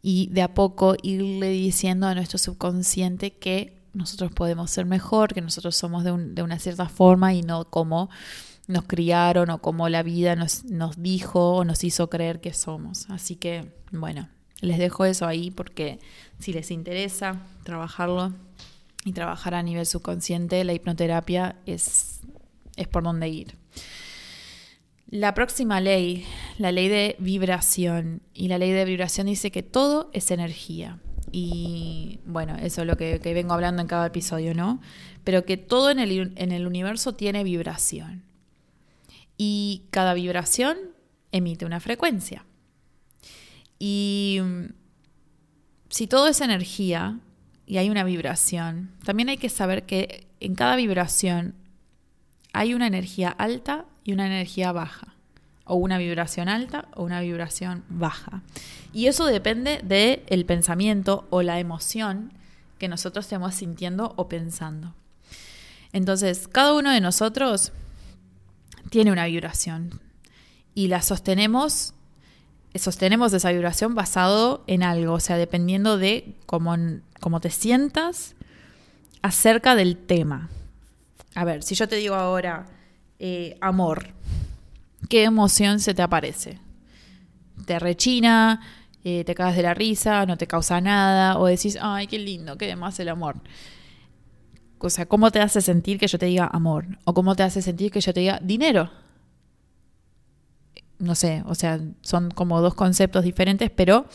Y de a poco irle diciendo a nuestro subconsciente que nosotros podemos ser mejor, que nosotros somos de, una cierta forma y no como nos criaron o como la vida nos, dijo o nos hizo creer que somos. Así que, bueno, les dejo eso ahí porque si les interesa trabajarlo y trabajar a nivel subconsciente, la hipnoterapia es es por donde ir. La próxima ley, la ley de vibración, y la ley de vibración dice que todo es energía. Y bueno, eso es lo que, vengo hablando en cada episodio, ¿no? Pero que todo en el, en el universo tiene vibración. Y cada vibración emite una frecuencia. Y si todo es energía y hay una vibración, también hay que saber que en cada vibración hay una energía alta y una energía baja, o una vibración alta o una vibración baja. Y eso depende del el pensamiento o la emoción que nosotros estemos sintiendo o pensando. Entonces, cada uno de nosotros tiene una vibración y la sostenemos, sostenemos esa vibración basado en algo, o sea, dependiendo de cómo, cómo te sientas acerca del tema. A ver, si yo te digo ahora eh, amor, ¿qué emoción se te aparece? ¿Te rechina? Eh, ¿Te cagas de la risa? ¿No te causa nada? ¿O decís, ay, qué lindo, qué demás el amor? O sea, ¿cómo te hace sentir que yo te diga amor? ¿O cómo te hace sentir que yo te diga dinero? No sé, o sea, son como dos conceptos diferentes, pero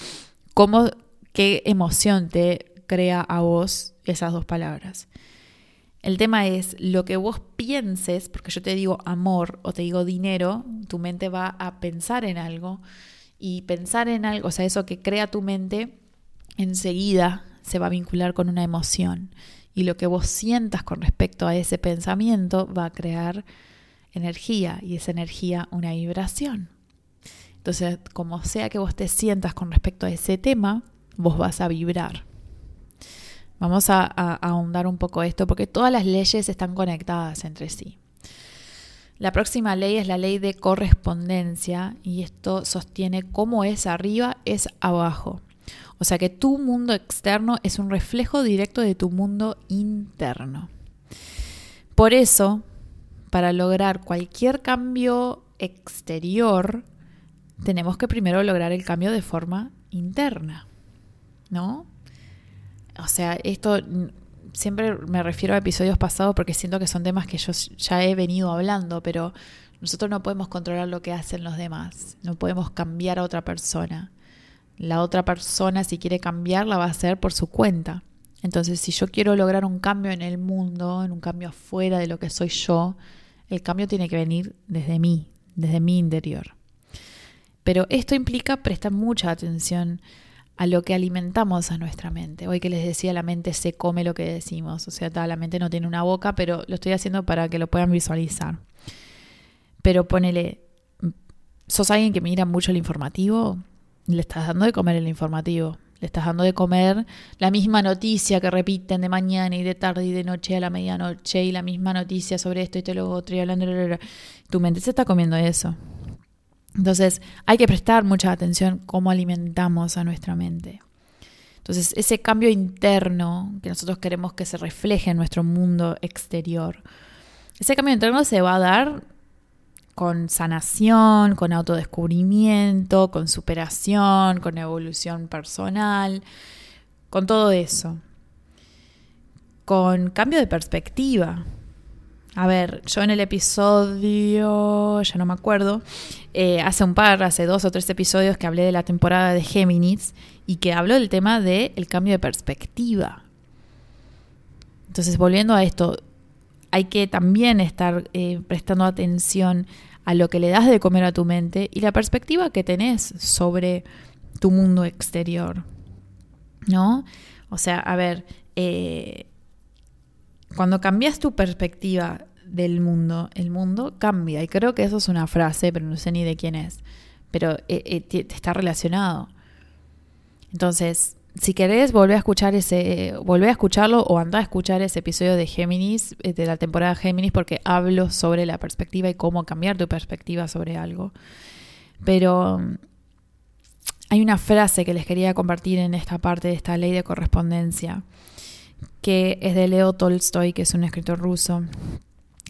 ¿cómo, qué emoción te crea a vos esas dos palabras? El tema es lo que vos pienses, porque yo te digo amor o te digo dinero, tu mente va a pensar en algo y pensar en algo, o sea, eso que crea tu mente, enseguida se va a vincular con una emoción. Y lo que vos sientas con respecto a ese pensamiento va a crear energía y esa energía una vibración. Entonces, como sea que vos te sientas con respecto a ese tema, vos vas a vibrar. Vamos a, ahondar un poco esto porque todas las leyes están conectadas entre sí. La próxima ley es la ley de correspondencia y esto sostiene cómo es arriba es abajo. O sea que tu mundo externo es un reflejo directo de tu mundo interno. Por eso, para lograr cualquier cambio exterior, tenemos que primero lograr el cambio de forma interna, ¿no? o sea, esto siempre me refiero a episodios pasados porque siento que son temas que yo ya he venido hablando, pero nosotros no podemos controlar lo que hacen los demás, no podemos cambiar a otra persona. La otra persona, si quiere cambiar, la va a hacer por su cuenta. Entonces, si yo quiero lograr un cambio en el mundo, en un cambio afuera de lo que soy yo, el cambio tiene que venir desde mí, desde mi interior. Pero esto implica prestar mucha atención a lo que alimentamos a nuestra mente. Hoy que les decía, la mente se come lo que decimos. O sea, la mente no tiene una boca, pero lo estoy haciendo para que lo puedan visualizar. Pero ponele, sos alguien que mira mucho el informativo, le estás dando de comer el informativo. Le estás dando de comer la misma noticia que repiten de mañana y de tarde y de noche a la medianoche y la misma noticia sobre esto y te lo otro y hablando. Tu mente se está comiendo eso. Entonces hay que prestar mucha atención cómo alimentamos a nuestra mente. Entonces ese cambio interno que nosotros queremos que se refleje en nuestro mundo exterior, ese cambio interno se va a dar con sanación, con autodescubrimiento, con superación, con evolución personal, con todo eso. Con cambio de perspectiva, a ver, yo en el episodio, ya no me acuerdo, eh, hace un par, hace dos o tres episodios que hablé de la temporada de Géminis y que habló del tema del cambio de perspectiva. Entonces, volviendo a esto, hay que también estar eh, prestando atención a lo que le das de comer a tu mente y la perspectiva que tenés sobre tu mundo exterior. ¿No? O sea, a ver, eh, cuando cambias tu perspectiva del mundo, el mundo cambia. Y creo que eso es una frase, pero no sé ni de quién es. Pero eh, eh, está relacionado. Entonces, si querés, volver a escuchar ese, volver a escucharlo o andar a escuchar ese episodio de Géminis, eh, de la temporada Géminis, porque hablo sobre la perspectiva y cómo cambiar tu perspectiva sobre algo. Pero mm, hay una frase que les quería compartir en esta parte de esta ley de correspondencia, que es de Leo Tolstoy, que es un escritor ruso,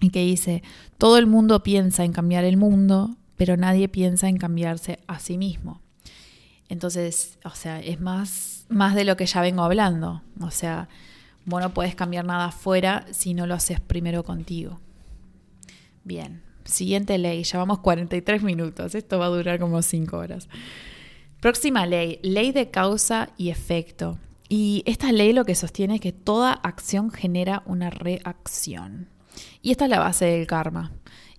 y que dice, todo el mundo piensa en cambiar el mundo, pero nadie piensa en cambiarse a sí mismo. Entonces, o sea, es más, más de lo que ya vengo hablando. O sea, vos no puedes cambiar nada afuera si no lo haces primero contigo. Bien, siguiente ley, ya vamos 43 minutos, esto va a durar como 5 horas. Próxima ley, ley de causa y efecto. Y esta ley lo que sostiene es que toda acción genera una reacción. Y esta es la base del karma.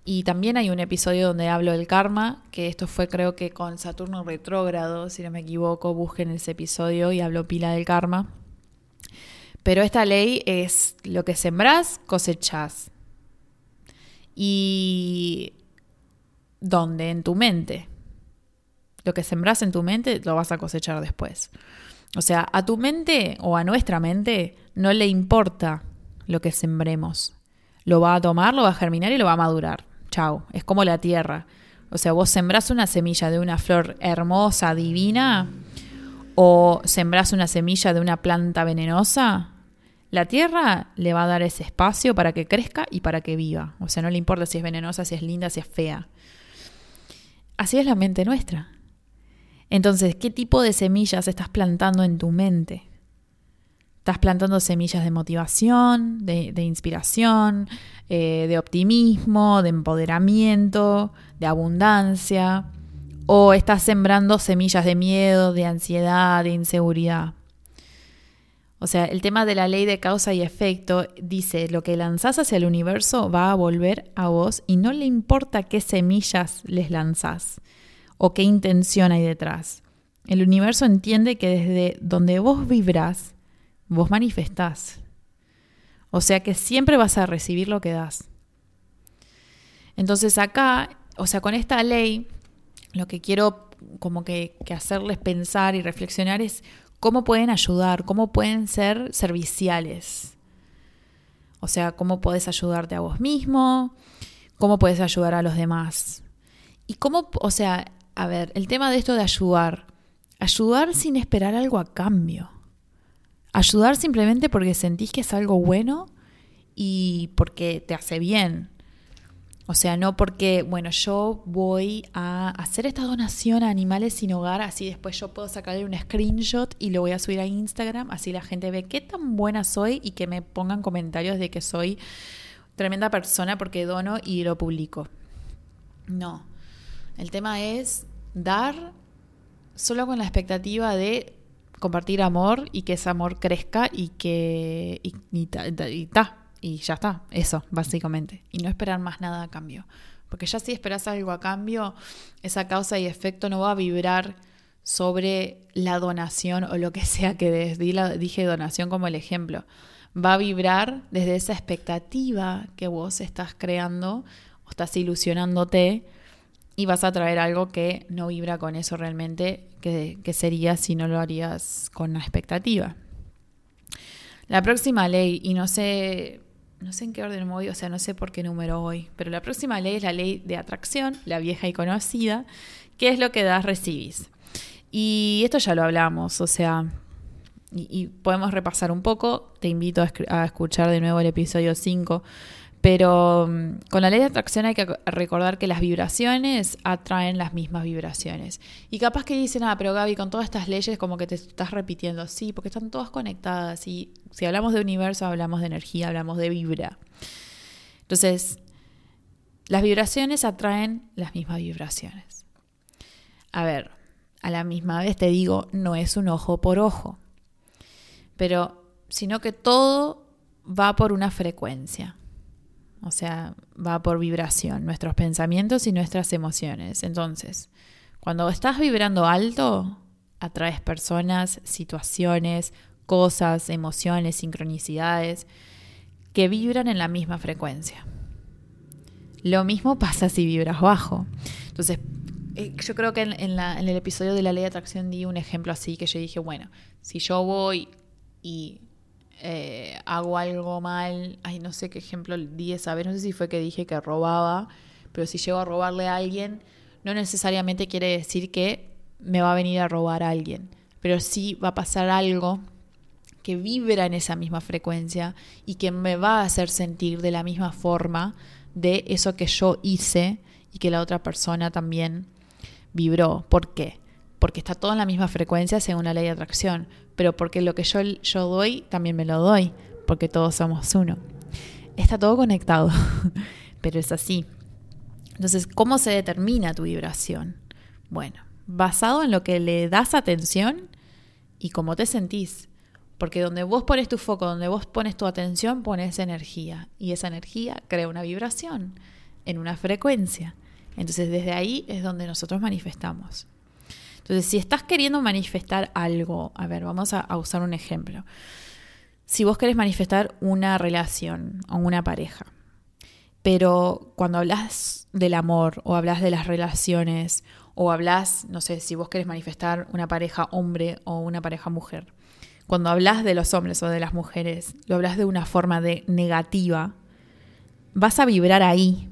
y también hay un episodio donde hablo del karma, que esto fue creo que con Saturno retrógrado, si no me equivoco, busquen ese episodio y hablo pila del karma. Pero esta ley es lo que sembrás, cosechás. ¿Y dónde? En tu mente. Lo que sembrás en tu mente lo vas a cosechar después. O sea, a tu mente o a nuestra mente no le importa lo que sembremos. Lo va a tomar, lo va a germinar y lo va a madurar. Chao. Es como la tierra. O sea, vos sembrás una semilla de una flor hermosa, divina, o sembrás una semilla de una planta venenosa, la tierra le va a dar ese espacio para que crezca y para que viva. O sea, no le importa si es venenosa, si es linda, si es fea. Así es la mente nuestra. Entonces, ¿qué tipo de semillas estás plantando en tu mente? Estás plantando semillas de motivación, de, inspiración, eh, de optimismo, de empoderamiento, de abundancia. O estás sembrando semillas de miedo, de ansiedad, de inseguridad. O sea, el tema de la ley de causa y efecto dice, lo que lanzás hacia el universo va a volver a vos y no le importa qué semillas les lanzás o qué intención hay detrás. El universo entiende que desde donde vos vibrás, vos manifestás. O sea que siempre vas a recibir lo que das. Entonces acá, o sea, con esta ley, lo que quiero como que, que hacerles pensar y reflexionar es cómo pueden ayudar, cómo pueden ser serviciales. O sea, cómo puedes ayudarte a vos mismo, cómo puedes ayudar a los demás. Y cómo, o sea, a ver, el tema de esto de ayudar, ayudar sin esperar algo a cambio. Ayudar simplemente porque sentís que es algo bueno y porque te hace bien. O sea, no porque, bueno, yo voy a hacer esta donación a animales sin hogar, así después yo puedo sacarle un screenshot y lo voy a subir a Instagram, así la gente ve qué tan buena soy y que me pongan comentarios de que soy tremenda persona porque dono y lo publico. No, el tema es dar solo con la expectativa de compartir amor y que ese amor crezca y que... y, y, ya está, eso, básicamente. Y no esperar más nada a cambio. Porque ya si esperas algo a cambio, esa causa y efecto no va a vibrar sobre la donación o lo que sea que des. Dije donación como el ejemplo. Va a vibrar desde esa expectativa que vos estás creando o estás ilusionándote y vas a traer algo que no vibra con eso realmente, que, que sería si no lo harías con la expectativa. La próxima ley, y no sé no sé en qué orden voy, o sea, no sé por qué número voy, pero la próxima ley es la ley de atracción, la vieja y conocida, que es lo que das, recibís. Y esto ya lo hablamos, o sea, y, podemos repasar un poco, te invito a, a escuchar de nuevo el episodio 5 pero mm, con la ley de atracción hay que recordar que las vibraciones atraen las mismas vibraciones. Y capaz que dicen, ah, pero Gaby, con todas estas leyes como que te estás repitiendo. Sí, porque están todas conectadas. Y si hablamos de universo, hablamos de energía, hablamos de vibra. Entonces, las vibraciones atraen las mismas vibraciones. A ver, a la misma vez te digo, no es un ojo por ojo. Pero, sino que todo va por una frecuencia. O sea, va por vibración, nuestros pensamientos y nuestras emociones. Entonces, cuando estás vibrando alto, atraes personas, situaciones, cosas, emociones, sincronicidades que vibran en la misma frecuencia. Lo mismo pasa si vibras bajo. Entonces, eh, yo creo que en, en, el episodio de la ley de atracción di un ejemplo así que yo dije, bueno, si yo voy y eh, hago algo mal, ay, no sé qué ejemplo di esa vez, no sé si fue que dije que robaba, pero si llego a robarle a alguien, no necesariamente quiere decir que me va a venir a robar a alguien, pero sí va a pasar algo que vibra en esa misma frecuencia y que me va a hacer sentir de la misma forma de eso que yo hice y que la otra persona también vibró. ¿Por qué? Porque está todo en la misma frecuencia según la ley de atracción pero porque lo que yo, yo doy, también me lo doy, porque todos somos uno. Está todo conectado, [LAUGHS] pero es así. Entonces, ¿cómo se determina tu vibración? Bueno, basado en lo que le das atención y cómo te sentís. Porque donde vos pones tu foco, donde vos pones tu atención, pones energía. Y esa energía crea una vibración. en una frecuencia. Entonces desde ahí es donde nosotros manifestamos. Entonces si estás queriendo manifestar algo, a ver, vamos a, usar un ejemplo. Si vos querés manifestar una relación o una pareja, pero cuando hablas del amor o hablas de las relaciones o hablas, no sé, si vos querés manifestar una pareja hombre o una pareja mujer, cuando hablas de los hombres o de las mujeres, lo hablas de una forma de negativa, vas a vibrar ahí,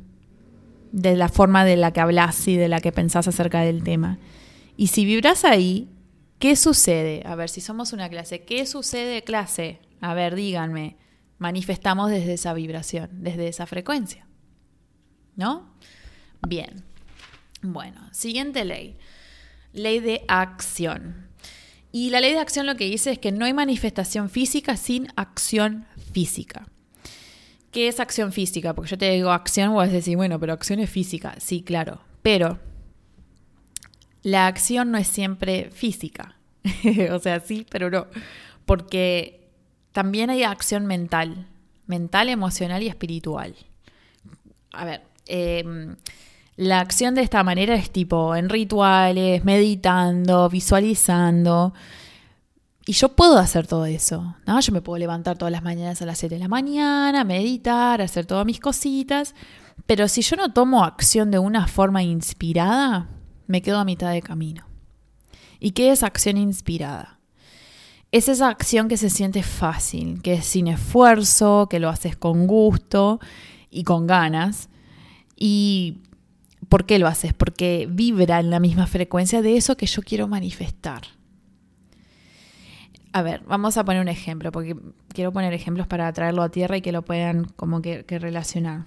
de la forma de la que hablas y de la que pensás acerca del tema. Y si vibras ahí, ¿qué sucede? A ver, si somos una clase, ¿qué sucede clase? A ver, díganme, manifestamos desde esa vibración, desde esa frecuencia. ¿No? Bien. Bueno, siguiente ley. Ley de acción. Y la ley de acción lo que dice es que no hay manifestación física sin acción física. ¿Qué es acción física? Porque yo te digo acción, vos decir, bueno, pero acción es física. Sí, claro. Pero la acción no es siempre física. [LAUGHS] o sea, sí, pero no. Porque también hay acción mental. Mental, emocional y espiritual. A ver, eh, la acción de esta manera es tipo en rituales, meditando, visualizando. Y yo puedo hacer todo eso, ¿no? Yo me puedo levantar todas las mañanas a las 7 de la mañana, meditar, hacer todas mis cositas. Pero si yo no tomo acción de una forma inspirada, me quedo a mitad de camino. ¿Y qué es acción inspirada? Es esa acción que se siente fácil, que es sin esfuerzo, que lo haces con gusto y con ganas. Y ¿Por qué lo haces? Porque vibra en la misma frecuencia de eso que yo quiero manifestar. A ver, vamos a poner un ejemplo, porque quiero poner ejemplos para traerlo a tierra y que lo puedan como que, relacionar.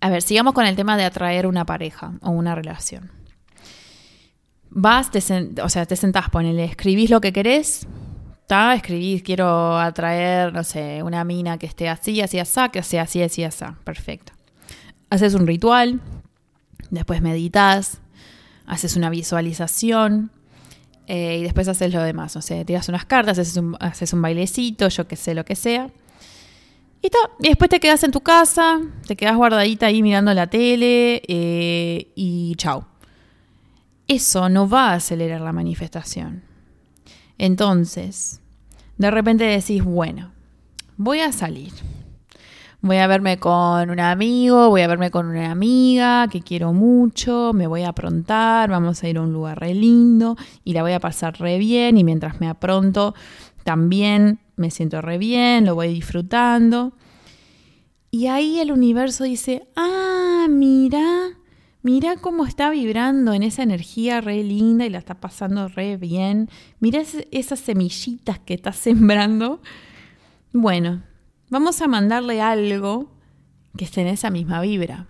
A ver, sigamos con el tema de atraer una pareja o una relación. Vas, te o sea, te sentás, ponele, escribís lo que querés, ¿está? Escribís, quiero atraer, no sé, una mina que esté así, así, así, que sea así, así, así. Perfecto haces un ritual, después meditas, haces una visualización eh, y después haces lo demás. O sea, tiras unas cartas, haces un, haces un bailecito, yo qué sé, lo que sea. Y, y después te quedas en tu casa, te quedas guardadita ahí mirando la tele eh, y chao. Eso no va a acelerar la manifestación. Entonces, de repente decís, bueno, voy a salir voy a verme con un amigo, voy a verme con una amiga que quiero mucho, me voy a aprontar, vamos a ir a un lugar re lindo y la voy a pasar re bien y mientras me apronto también me siento re bien, lo voy disfrutando. Y ahí el universo dice, ah, mira, mira cómo está vibrando en esa energía re linda y la está pasando re bien. Mira esas semillitas que está [LAUGHS] sembrando. Bueno, Vamos a mandarle algo que esté en esa misma vibra.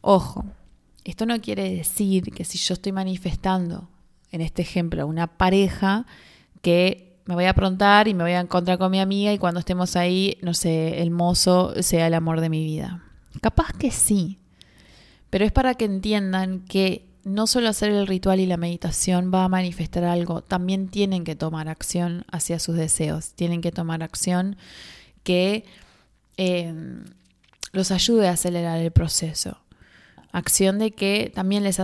Ojo, esto no quiere decir que si yo estoy manifestando, en este ejemplo, una pareja, que me voy a aprontar y me voy a encontrar con mi amiga y cuando estemos ahí, no sé, el mozo sea el amor de mi vida. Capaz que sí, pero es para que entiendan que no solo hacer el ritual y la meditación va a manifestar algo, también tienen que tomar acción hacia sus deseos, tienen que tomar acción que em, los ayude a acelerar el proceso. Acción de que también les,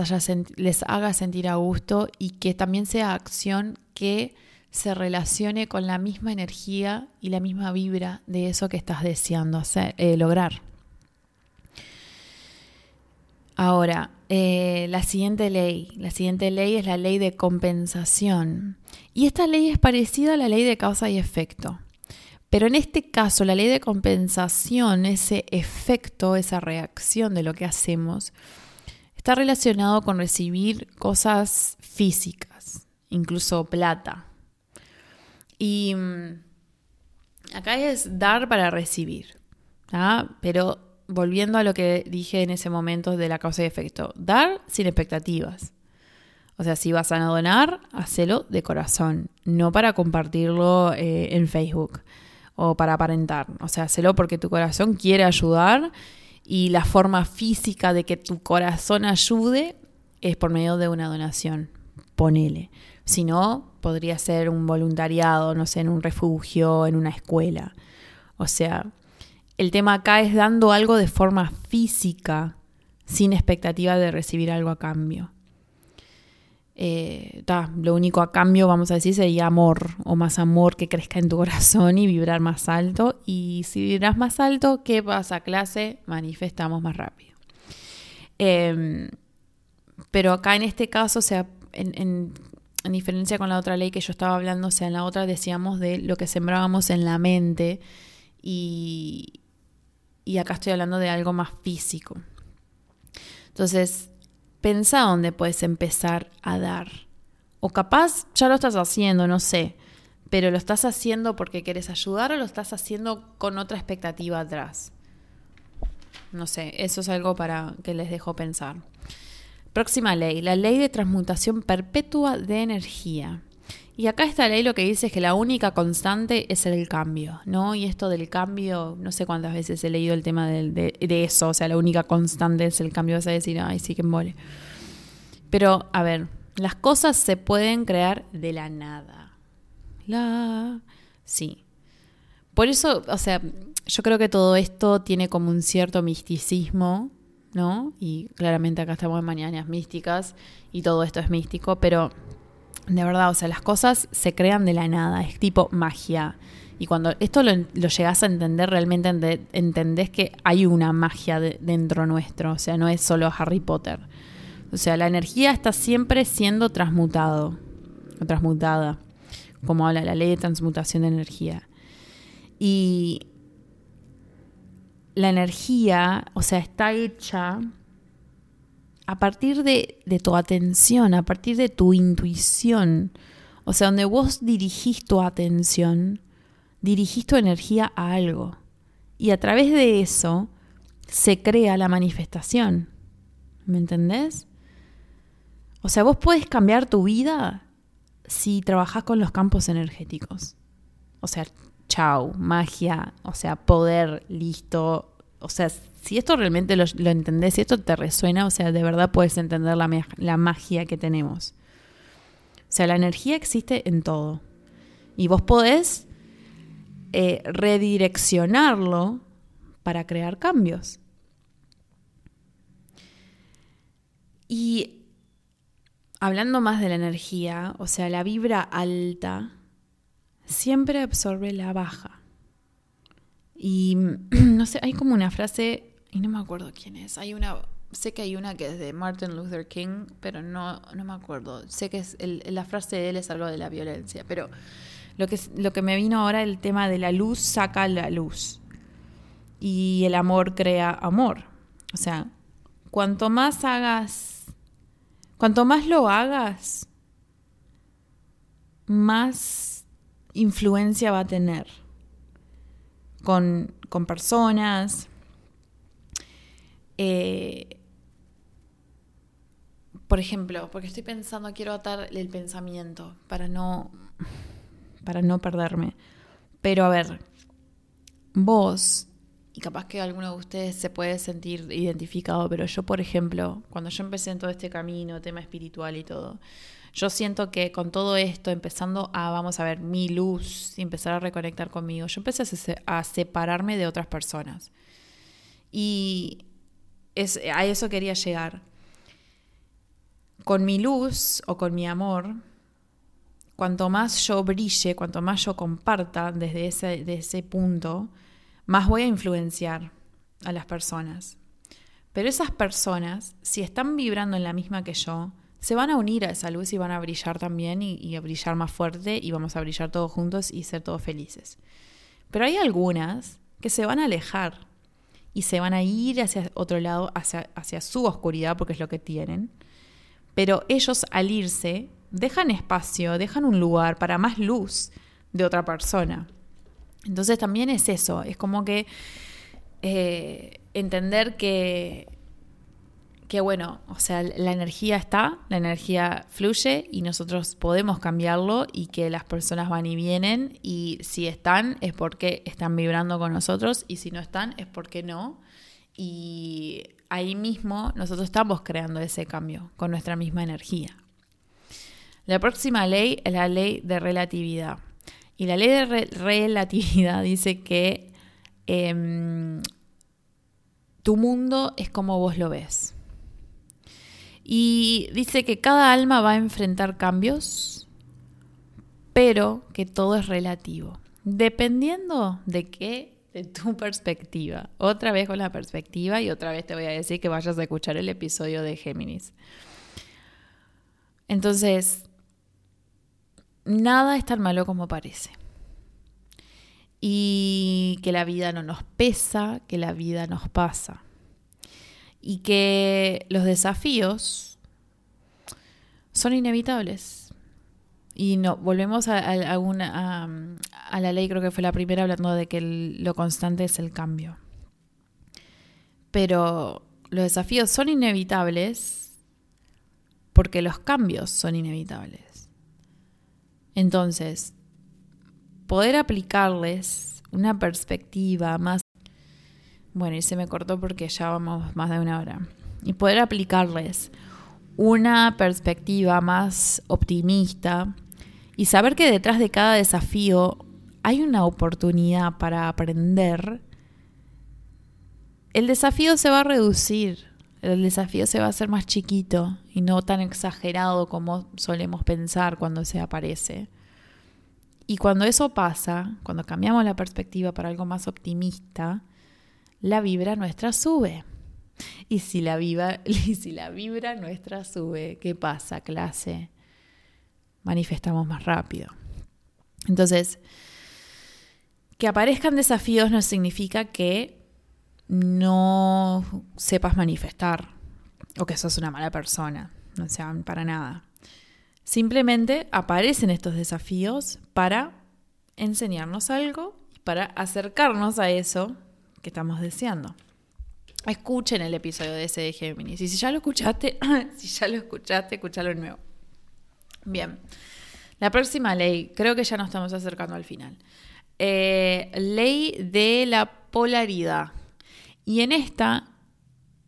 les haga sentir a gusto y que también sea acción que se relacione con la misma energía y la misma vibra de eso que estás deseando hacer, eh, lograr. Ahora, eh, la siguiente ley, la siguiente ley es la ley de compensación. Y esta ley es parecida a la ley de causa y efecto. Pero en este caso, la ley de compensación, ese efecto, esa reacción de lo que hacemos, está relacionado con recibir cosas físicas, incluso plata. Y mm, acá es dar para recibir, pero volviendo a lo que dije en ese momento de la causa y efecto, dar sin expectativas. O sea, si vas a donar, hacelo de corazón, no para compartirlo eh, en Facebook o para aparentar. O sea, hacelo porque tu corazón quiere ayudar y la forma física de que tu corazón ayude es por medio de una donación. Ponele. Si no, podría ser un voluntariado, no sé, en un refugio, en una escuela. O sea, el tema acá es dando algo de forma física sin expectativa de recibir algo a cambio. Eh, lo único a cambio, vamos a decir, sería amor o más amor que crezca en tu [LAUGHS] corazón y vibrar más alto. Y si vibras más alto, ¿qué pasa, clase? Manifestamos más rápido. Em, pero acá en este caso, o sea, en, diferencia con la otra ley que yo estaba hablando, o sea, en la otra decíamos de lo que sembrábamos en la mente y, y acá estoy hablando de algo más físico. Entonces, Pensa dónde puedes empezar a dar. O capaz ya lo estás haciendo, no sé, pero lo estás haciendo porque quieres ayudar o lo estás haciendo con otra expectativa atrás. No sé, eso es algo para que les dejo pensar. Próxima ley, la ley de transmutación perpetua de energía. Y acá esta ley lo que dice es que la única constante es el cambio, ¿no? Y esto del cambio, no sé cuántas veces he leído el tema de, eso, o sea, la única constante es el cambio, vas a decir, ay, sí que mole. Pero, a ver, las cosas se pueden crear de la nada. La... Sí. Por eso, o sea, yo creo que todo esto tiene como un cierto misticismo, ¿no? Y claramente acá estamos en Mañanas Místicas y todo esto es místico, pero de verdad, o sea, las cosas se crean de la nada, es tipo magia. Y cuando esto lo, llegas a entender, realmente entendés que hay una magia dentro nuestro, o sea, no es solo Harry Potter. O sea, la energía está siempre siendo transmutado, o transmutada, como habla la ley de transmutación de energía. Y la energía, o sea, está hecha a partir de, tu atención, a partir de tu intuición, o sea, donde vos dirigís tu atención, dirigís tu energía a algo. Y a través de eso se crea la manifestación. ¿Me entendés? O sea, vos puedes cambiar tu vida si trabajás con los campos energéticos. O sea, chau, magia, o sea, poder, listo. O sea, si esto realmente lo, entendés, si esto te resuena, o sea, de verdad puedes entender la, la magia que tenemos. O sea, la energía existe en todo. Y vos podés eh, redireccionarlo para crear cambios. Y hablando más de la energía, o sea, la vibra alta siempre absorbe la baja. Y [CLEARS THROAT] no sé, hay como una frase y no me acuerdo quién es. Hay una, sé que hay una que es de Martin Luther King, pero no, no me acuerdo. Sé que es la frase de él es algo de la violencia, pero lo que, lo que me vino ahora el tema de la luz saca la luz y el amor crea amor. O sea, cuanto más hagas, cuanto más lo hagas, más influencia va a tener con, con personas, eh, por ejemplo, porque estoy pensando, quiero atar el pensamiento para no, para no perderme. Pero a ver, vos, y capaz que alguno de ustedes se puede sentir identificado, pero yo, por ejemplo, cuando yo empecé en todo este camino, tema espiritual y todo, yo siento que con todo esto, empezando a, vamos a ver, mi luz empezar a reconectar conmigo, yo empecé a separarme de otras personas. Y a eso quería llegar. Con mi luz o con mi amor, cuanto más yo brille, cuanto más yo comparta desde ese, de ese punto, más voy a influenciar a las personas. Pero esas personas, si están vibrando en la misma que yo, se van a unir a esa luz y van a brillar también y, a brillar más fuerte y vamos a brillar todos juntos y ser todos felices. Pero hay algunas que se van a alejar y se van a ir hacia otro lado, hacia, hacia su oscuridad, porque es lo que tienen. Pero ellos al irse dejan espacio, dejan un lugar para más luz de otra persona. Entonces también es eso, es como que eh, entender que que bueno, o sea, la energía está, la energía fluye y nosotros podemos cambiarlo y que las personas van y vienen y si están es porque están vibrando con nosotros y si no están es porque no. Y ahí mismo nosotros estamos creando ese cambio con nuestra misma energía. La próxima ley es la ley de relatividad. Y la ley de relatividad dice que Em, tu mundo es como vos lo ves. Y dice que cada alma va a enfrentar cambios, pero que todo es relativo. Dependiendo de qué, de tu perspectiva. Otra vez con la perspectiva y otra vez te voy a decir que vayas a escuchar el episodio de Géminis. Entonces, nada es tan malo como parece. Y que la vida no nos pesa, que la vida nos pasa. Y que los desafíos son inevitables. Y no, volvemos a, a, la ley, creo que fue la primera, hablando de que lo constante es el cambio. Pero los desafíos son inevitables porque los cambios son inevitables. Entonces, poder aplicarles una perspectiva más... Bueno, y se me cortó porque ya vamos más de una hora. Y poder aplicarles una perspectiva más optimista y saber que detrás de cada desafío hay una oportunidad para aprender, el desafío se va a reducir, el desafío se va a hacer más chiquito y no tan exagerado como solemos pensar cuando se aparece. Y cuando eso pasa, cuando cambiamos la perspectiva para algo más optimista, la vibra nuestra sube. Y si la, [LAUGHS] y si la vibra nuestra sube, ¿qué pasa, clase? Manifestamos más rápido. Entonces, que aparezcan desafíos no significa que no sepas manifestar o que sos una mala persona, no sean para nada. Simplemente aparecen estos desafíos para enseñarnos algo y para acercarnos a eso que estamos deseando. Escuchen el episodio de ese de Géminis. Y si ya lo escuchaste, [LAUGHS] si ya lo escuchaste, escúchalo de nuevo. Bien. La próxima ley, creo que ya nos estamos acercando al final. Eh, ley de la polaridad. Y en esta,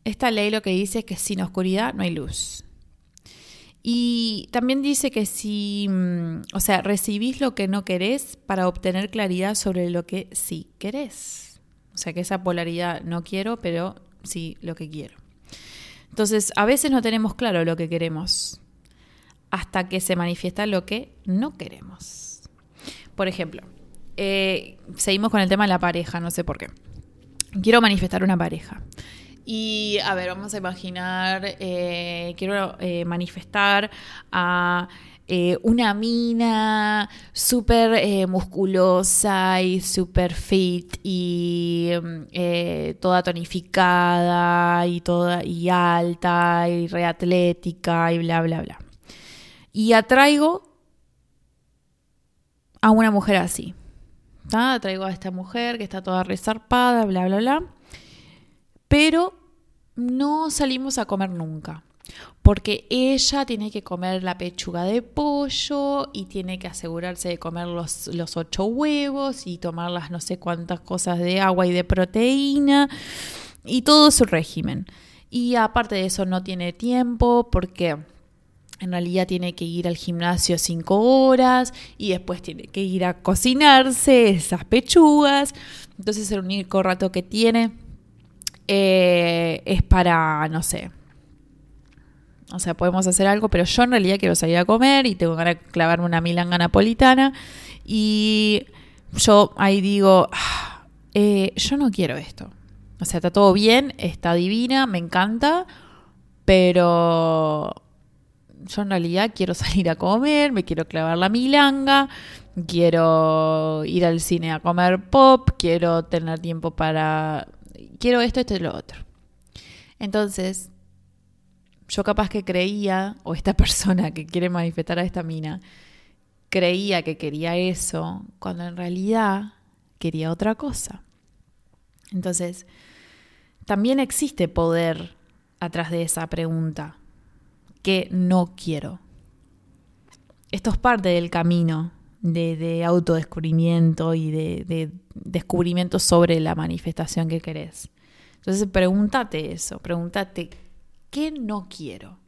esta ley lo que dice es que sin oscuridad no hay luz. Y también dice que si, mm, o sea, recibís lo que no querés para obtener claridad sobre lo que sí querés. O sea, que esa polaridad no quiero, pero sí lo que quiero. Entonces, a veces no tenemos claro lo que queremos hasta que se manifiesta lo que no queremos. Por ejemplo, eh, seguimos con el tema de la pareja, no sé por qué. Quiero manifestar una pareja. Y a ver, vamos a imaginar, eh, quiero eh, manifestar a eh, una mina súper musculosa y súper fit y toda tonificada y toda y alta y reatlética y bla bla bla. Y atraigo a una mujer así. Atraigo a esta mujer que está toda resarpada, bla bla bla pero no salimos a comer nunca. Porque ella tiene que comer la pechuga de pollo y tiene que asegurarse de comer los, los ocho huevos y tomar las no sé cuántas cosas de agua y de proteína y todo su régimen. Y aparte de eso no tiene tiempo porque en realidad tiene que ir al gimnasio cinco horas y después tiene que ir a cocinarse esas pechugas. Entonces el único rato que tiene eh, es para, no sé. O sea, podemos hacer algo, pero yo en realidad quiero salir a comer y tengo que clavarme una milanga napolitana. Y yo ahí digo, ah, eh, yo no quiero esto. O sea, está todo bien, está divina, me encanta, pero yo en realidad quiero [LAUGHS] salir a comer, me quiero clavar la milanga, quiero ir al cine a comer pop, quiero tener tiempo para quiero esto, esto y lo otro. Entonces, yo capaz que creía, o esta [LAUGHS] persona que quiere manifestar a esta mina, creía que quería eso, cuando en realidad quería otra cosa. Entonces, también existe poder atrás de esa pregunta, que no quiero. Esto es parte del camino de, autodescubrimiento y de, descubrimiento sobre la manifestación que querés. Entonces pregúntate eso, pregúntate, ¿qué no quiero?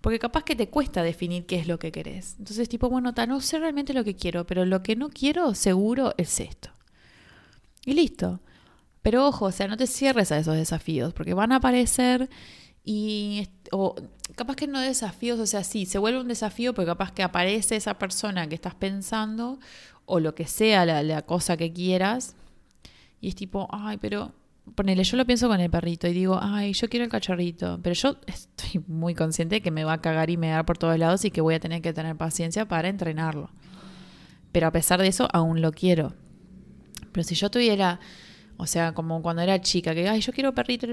Porque capaz que te cuesta definir qué es lo que querés. Entonces, tipo, bueno, no sé realmente lo que quiero, pero lo que no quiero seguro es esto. Y listo. Pero ojo, o sea, no te cierres a esos desafíos, porque van a aparecer y o capaz que no desafíos, o sea, sí, se vuelve un desafío porque capaz que aparece esa persona que estás pensando o lo que sea la, la cosa que quieras y es tipo, ay, pero ponele, yo lo pienso con el perrito y digo, ay, yo quiero el cachorrito, pero yo estoy muy consciente que me va a cagar y me dar por todos lados y que voy a tener que tener paciencia para entrenarlo. Pero a pesar de eso, aún lo quiero. Pero si yo tuviera, o sea, como cuando era chica, que, ay, yo quiero perrito,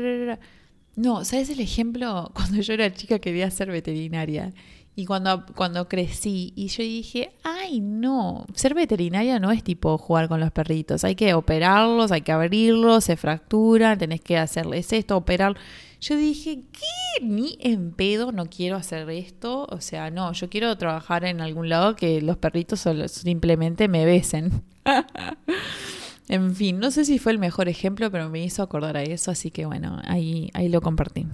no, ¿sabes el ejemplo? [LAUGHS] Cuando yo era chica quería ser veterinaria. Y cuando, cuando crecí, y yo dije, ay, no, ser veterinaria no es tipo jugar con los perritos. Hay que operarlos, hay que abrirlos, se fracturan, tenés que hacerles esto, operar. Yo dije, ¿qué? Ni en pedo no quiero hacer esto. O sea, no, yo quiero trabajar en algún lado que los perritos simplemente me besen. [LAUGHS] En fin, no sé si fue el mejor ejemplo, pero me hizo acordar a eso, así que bueno, ahí, ahí lo compartí.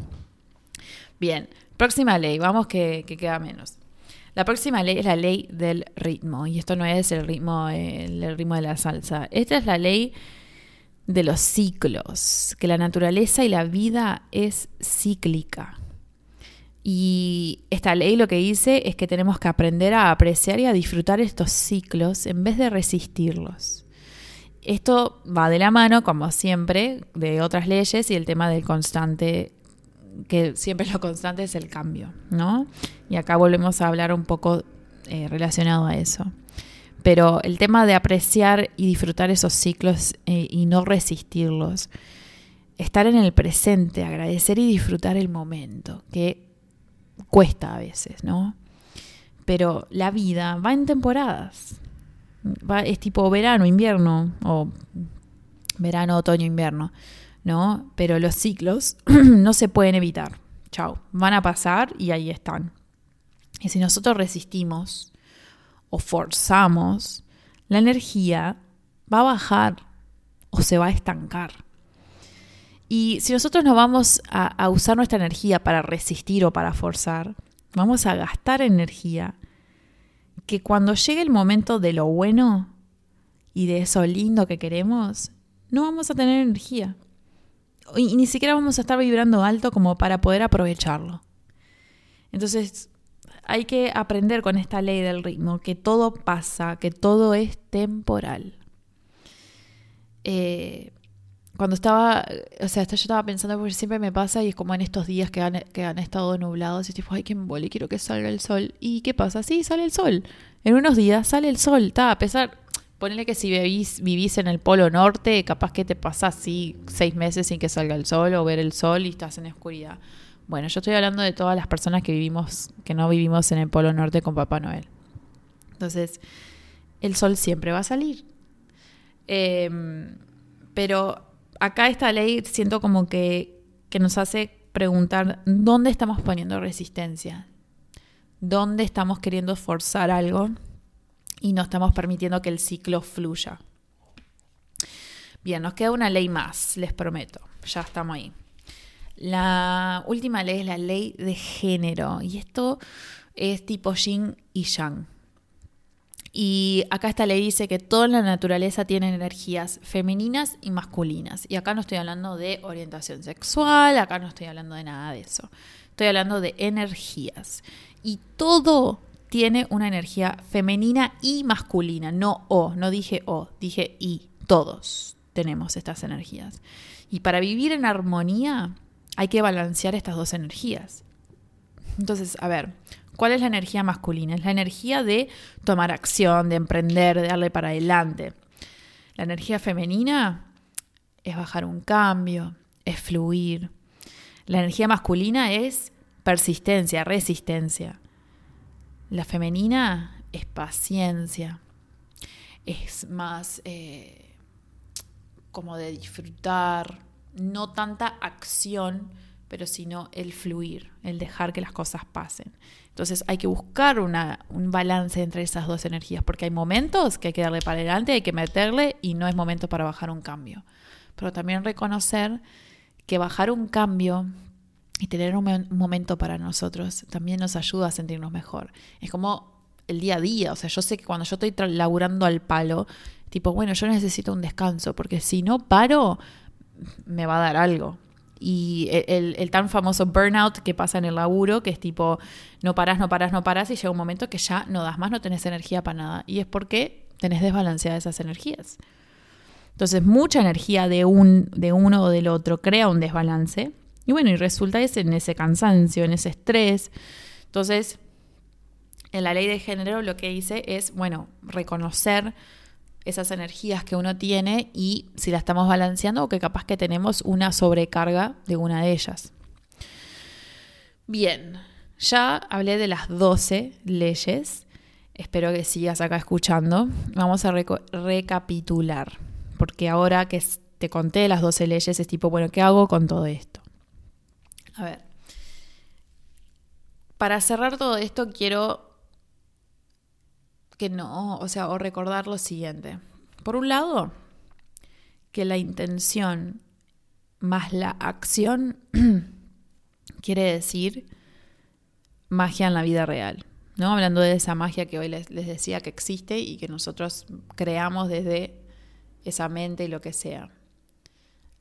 Bien, próxima ley, vamos que, queda menos. La próxima ley es la ley del ritmo, y esto no es el ritmo, el ritmo de la salsa. Esta es la ley de los ciclos, que la naturaleza y la vida es cíclica. Y esta ley lo que dice es que tenemos que aprender a apreciar y a disfrutar estos ciclos en vez de resistirlos. Esto va de la mano, como siempre, de otras leyes y el tema del constante, que siempre lo constante es el cambio, ¿no? Y acá volvemos a hablar un poco eh, relacionado a eso. Pero el tema de apreciar y disfrutar esos ciclos eh, y no resistirlos, estar en el presente, agradecer y disfrutar el momento, que cuesta a veces, ¿no? Pero la vida va en temporadas es tipo verano, invierno, o verano, otoño, invierno, Pero los ciclos [CLEARS THROAT] no se pueden evitar. Chao, van a pasar y ahí están. Y si nosotros resistimos o forzamos, la energía va a bajar o se va a estancar. Y si nosotros no vamos a usar nuestra energía para resistir o para forzar, vamos a gastar energía que cuando llegue el momento de lo bueno y de eso lindo que queremos, no vamos a tener energía. Y, ni siquiera vamos a estar vibrando alto como para poder aprovecharlo. Entonces, hay que aprender con esta ley del ritmo, que todo pasa, que todo es temporal. Eh, cuando estaba, o sea, yo estaba pensando, porque siempre me pasa y es como en estos días que han, que han estado nublados y tipo, ay, qué embole, quiero que salga el sol. ¿Y qué pasa? Sí, sale el sol. En unos días sale el sol, está, a pesar, ponele que si vivís, vivís en el polo norte, capaz que te pasa así seis meses sin que salga el sol o ver el sol y estás en oscuridad. Bueno, yo estoy hablando de todas las personas que vivimos, que no vivimos en el polo norte con Papá Noel. Entonces, el sol siempre va a salir. Em, pero acá esta ley siento como que, que nos hace preguntar dónde estamos poniendo resistencia, dónde estamos queriendo forzar algo y no estamos permitiendo que el ciclo fluya. Bien, nos queda una ley más, les prometo, ya estamos ahí. La última ley es la ley de género y esto es tipo yin y yang. Y acá esta ley dice que toda la naturaleza tiene energías femeninas y masculinas. Y acá no estoy hablando de orientación sexual, acá no estoy hablando de nada de eso. Estoy hablando de energías. Y todo tiene una energía femenina y masculina, no o, no dije o, dije y. Todos tenemos estas energías. Y para vivir en armonía hay que balancear estas dos energías. Entonces, a ver, ¿Cuál es la energía masculina? Es la energía de tomar acción, de emprender, de darle para adelante. La energía femenina es bajar un cambio, es fluir. La energía masculina es persistencia, resistencia. La femenina es paciencia, es más eh, como de disfrutar, no tanta acción, pero sino el fluir, el dejar que las cosas pasen. Entonces hay que buscar un balance entre esas dos energías, porque hay momentos que hay que darle para adelante, hay que meterle y no es momento para bajar un cambio. Pero también reconocer que bajar un cambio y tener un, momento para nosotros también nos ayuda a sentirnos mejor. Es como el día a día, o sea, yo sé que cuando yo estoy laburando al palo, tipo, bueno, yo necesito un descanso, porque si no paro, me va a dar algo. Y el, el, tan famoso burnout que pasa en el laburo, que es tipo, no paras, no paras, no paras, y llega un momento que ya no das más, no tenés energía para nada. Y es porque tenés desbalanceadas esas energías. Entonces, mucha energía de, un, de uno o del otro crea un desbalance. Y bueno, y resulta es en ese cansancio, en ese estrés. Entonces, en la ley de género lo que hice es, bueno, reconocer esas energías que uno tiene y si la estamos balanceando o que capaz que tenemos una sobrecarga de una de ellas. Bien, ya hablé de las 12 leyes. Espero que sigas acá escuchando. Vamos a recapitular, porque ahora que te conté las 12 leyes es tipo, bueno, ¿qué hago con todo esto? A ver, para cerrar todo esto quiero que no, o sea, o recordar lo siguiente. Por un lado, que la intención más la acción [CLEARS THROAT] quiere decir magia en la vida real. ¿no? Hablando de esa magia que hoy les, les, decía que existe y que nosotros creamos desde esa mente y lo que sea.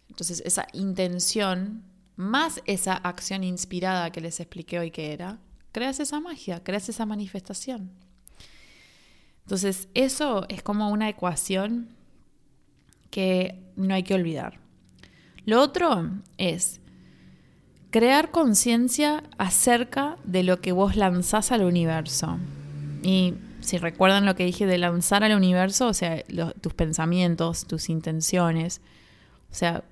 Entonces, esa intención, más esa acción inspirada que les expliqué hoy que era, creas esa magia, creas esa manifestación. Entonces, eso es como una ecuación que no hay que olvidar. Lo otro es crear conciencia acerca de lo que vos lanzás al universo. Y si recuerdan lo que dije de lanzar al universo, o sea, tus pensamientos, tus intenciones, o sea,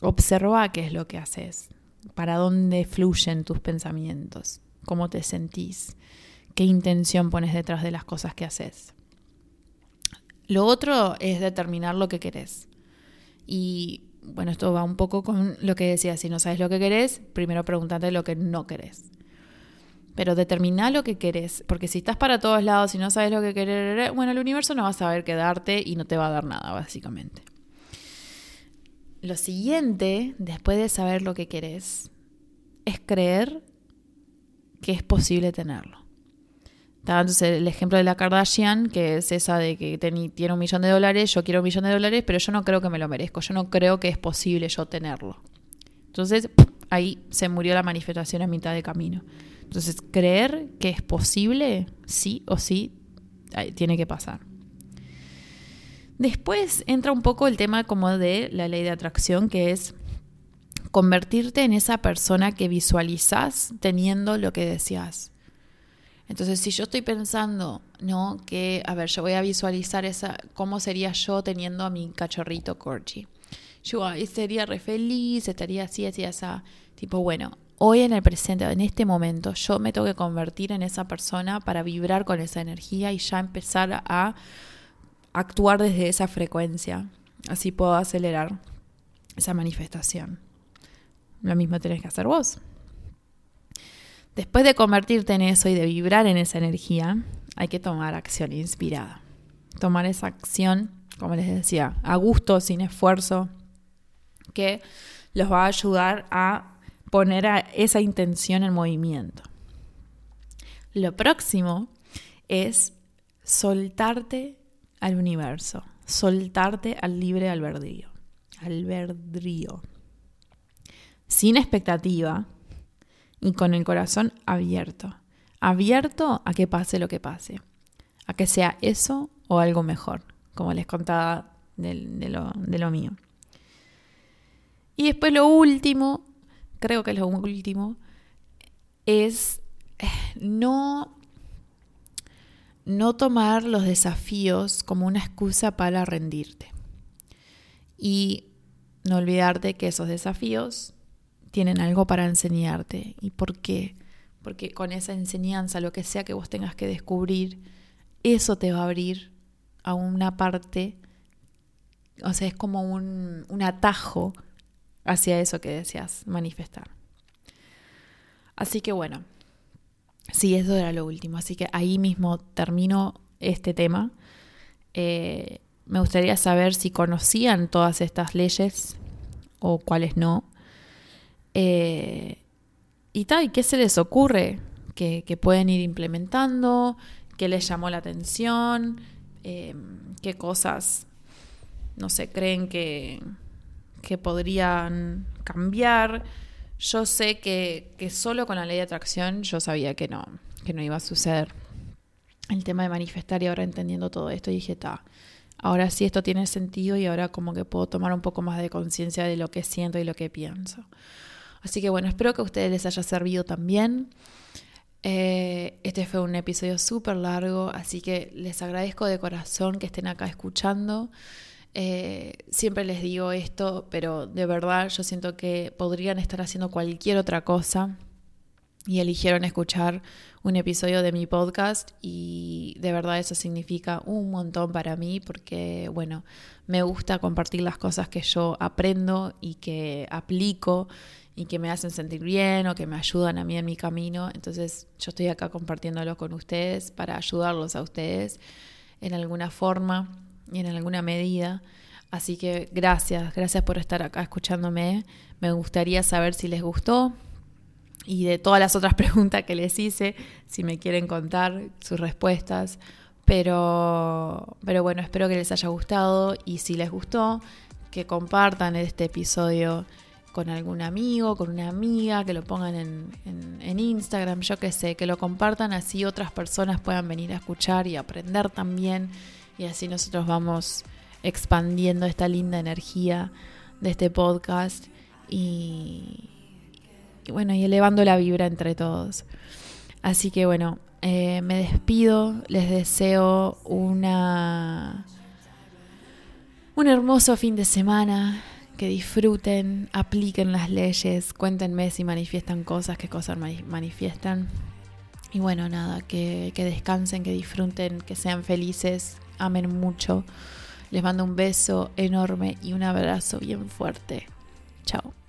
observa qué es lo que haces, para dónde fluyen tus pensamientos, cómo te sentís qué intención pones detrás de las cosas que haces. Lo otro es determinar lo que querés. Y bueno, esto va un poco con lo que decía, si no sabes lo que querés, primero pregúntate lo que no querés. Pero determina lo que querés, porque si estás para todos lados y no sabes lo que querés, bueno, el universo no va a saber qué darte y no te va a dar nada, básicamente. Lo siguiente, después de saber lo que querés, es creer que es posible tenerlo. Entonces el ejemplo de la Kardashian, que es esa de que tiene un millón de dólares, yo quiero un millón de dólares, pero yo no creo que me lo merezco, yo no creo que es posible yo tenerlo. Entonces ahí se murió la manifestación a mitad de camino. Entonces creer que es posible, sí o sí, tiene que pasar. Después entra un poco el tema como de la ley de atracción, que es convertirte en esa persona que visualizas teniendo lo que deseas. Entonces, si yo estoy pensando, ¿no? Que, a ver, yo voy a visualizar esa, cómo sería yo teniendo a mi cachorrito Corgi. Yo ahí sería re feliz, estaría así, así, así. Tipo, bueno, hoy en el presente, en este momento, yo me tengo que convertir en esa persona para vibrar con esa energía y ya empezar a actuar desde esa frecuencia. Así puedo acelerar esa manifestación. Lo mismo tenés que hacer vos. Después de convertirte en eso y de vibrar en esa energía, hay que tomar acción inspirada. Tomar esa acción, como les decía, a gusto, sin esfuerzo, que los va a ayudar a poner a esa intención en movimiento. Lo próximo es soltarte al universo, soltarte al libre albedrío, albedrío, sin expectativa, y con el corazón abierto. Abierto a que pase lo que pase. A que sea eso o algo mejor, como les contaba de, lo, de lo mío. Y después lo último, creo que lo último, es no, no tomar los desafíos como una excusa para rendirte. Y no olvidarte que esos desafíos tienen algo para enseñarte. ¿Y por qué? Porque con esa enseñanza, lo que sea que vos tengas que descubrir, eso te va a abrir a una parte, o sea, es como un, un atajo hacia eso que deseas manifestar. Así que bueno, sí, eso era lo último. Así que ahí mismo termino este tema. Eh, me gustaría saber si conocían todas estas leyes o cuáles no. Eh, y tal, ¿qué se les ocurre que, pueden ir implementando? ¿Qué les llamó la atención? Eh, ¿Qué cosas, no sé, creen que, que podrían cambiar. Yo sé que, solo con la ley de atracción yo sabía que no, que no iba a suceder. El tema de manifestar y ahora entendiendo todo esto dije, ta, ahora sí esto tiene sentido y ahora como que puedo tomar un poco más de conciencia de lo que siento y lo que pienso. Así que bueno, espero que a ustedes les haya servido también. Eh, este fue un episodio súper largo, así que les agradezco de corazón que estén acá escuchando. Eh, siempre les digo esto, pero de verdad yo siento que podrían estar haciendo cualquier otra cosa y eligieron escuchar un episodio de mi podcast y de verdad eso significa un montón para mí porque, bueno, me gusta compartir las cosas que yo aprendo y que aplico y que me hacen sentir bien o que me ayudan a mí en mi camino. Entonces yo estoy acá compartiéndolo con ustedes para ayudarlos a ustedes en alguna forma en alguna medida. Así que gracias, gracias por estar acá escuchándome. Me gustaría saber si les gustó y de todas las otras [LAUGHS] preguntas que les hice, si me quieren contar sus respuestas. Pero, pero bueno, espero que les haya gustado y si les gustó, que compartan este episodio con algún amigo, con una amiga, que lo pongan en, en, Instagram, yo qué sé, que lo compartan así otras personas puedan venir a escuchar y aprender también y así nosotros vamos expandiendo esta linda energía de este podcast y, bueno, y elevando la vibra entre todos. Así que bueno, eh, me despido, les deseo una un hermoso fin de semana, que disfruten, apliquen las leyes, cuéntenme si manifiestan cosas, qué cosas manifiestan. Y bueno, nada, que, que descansen, que disfruten, que sean felices, amen mucho. Les mando un beso enorme y un abrazo bien fuerte. Chao.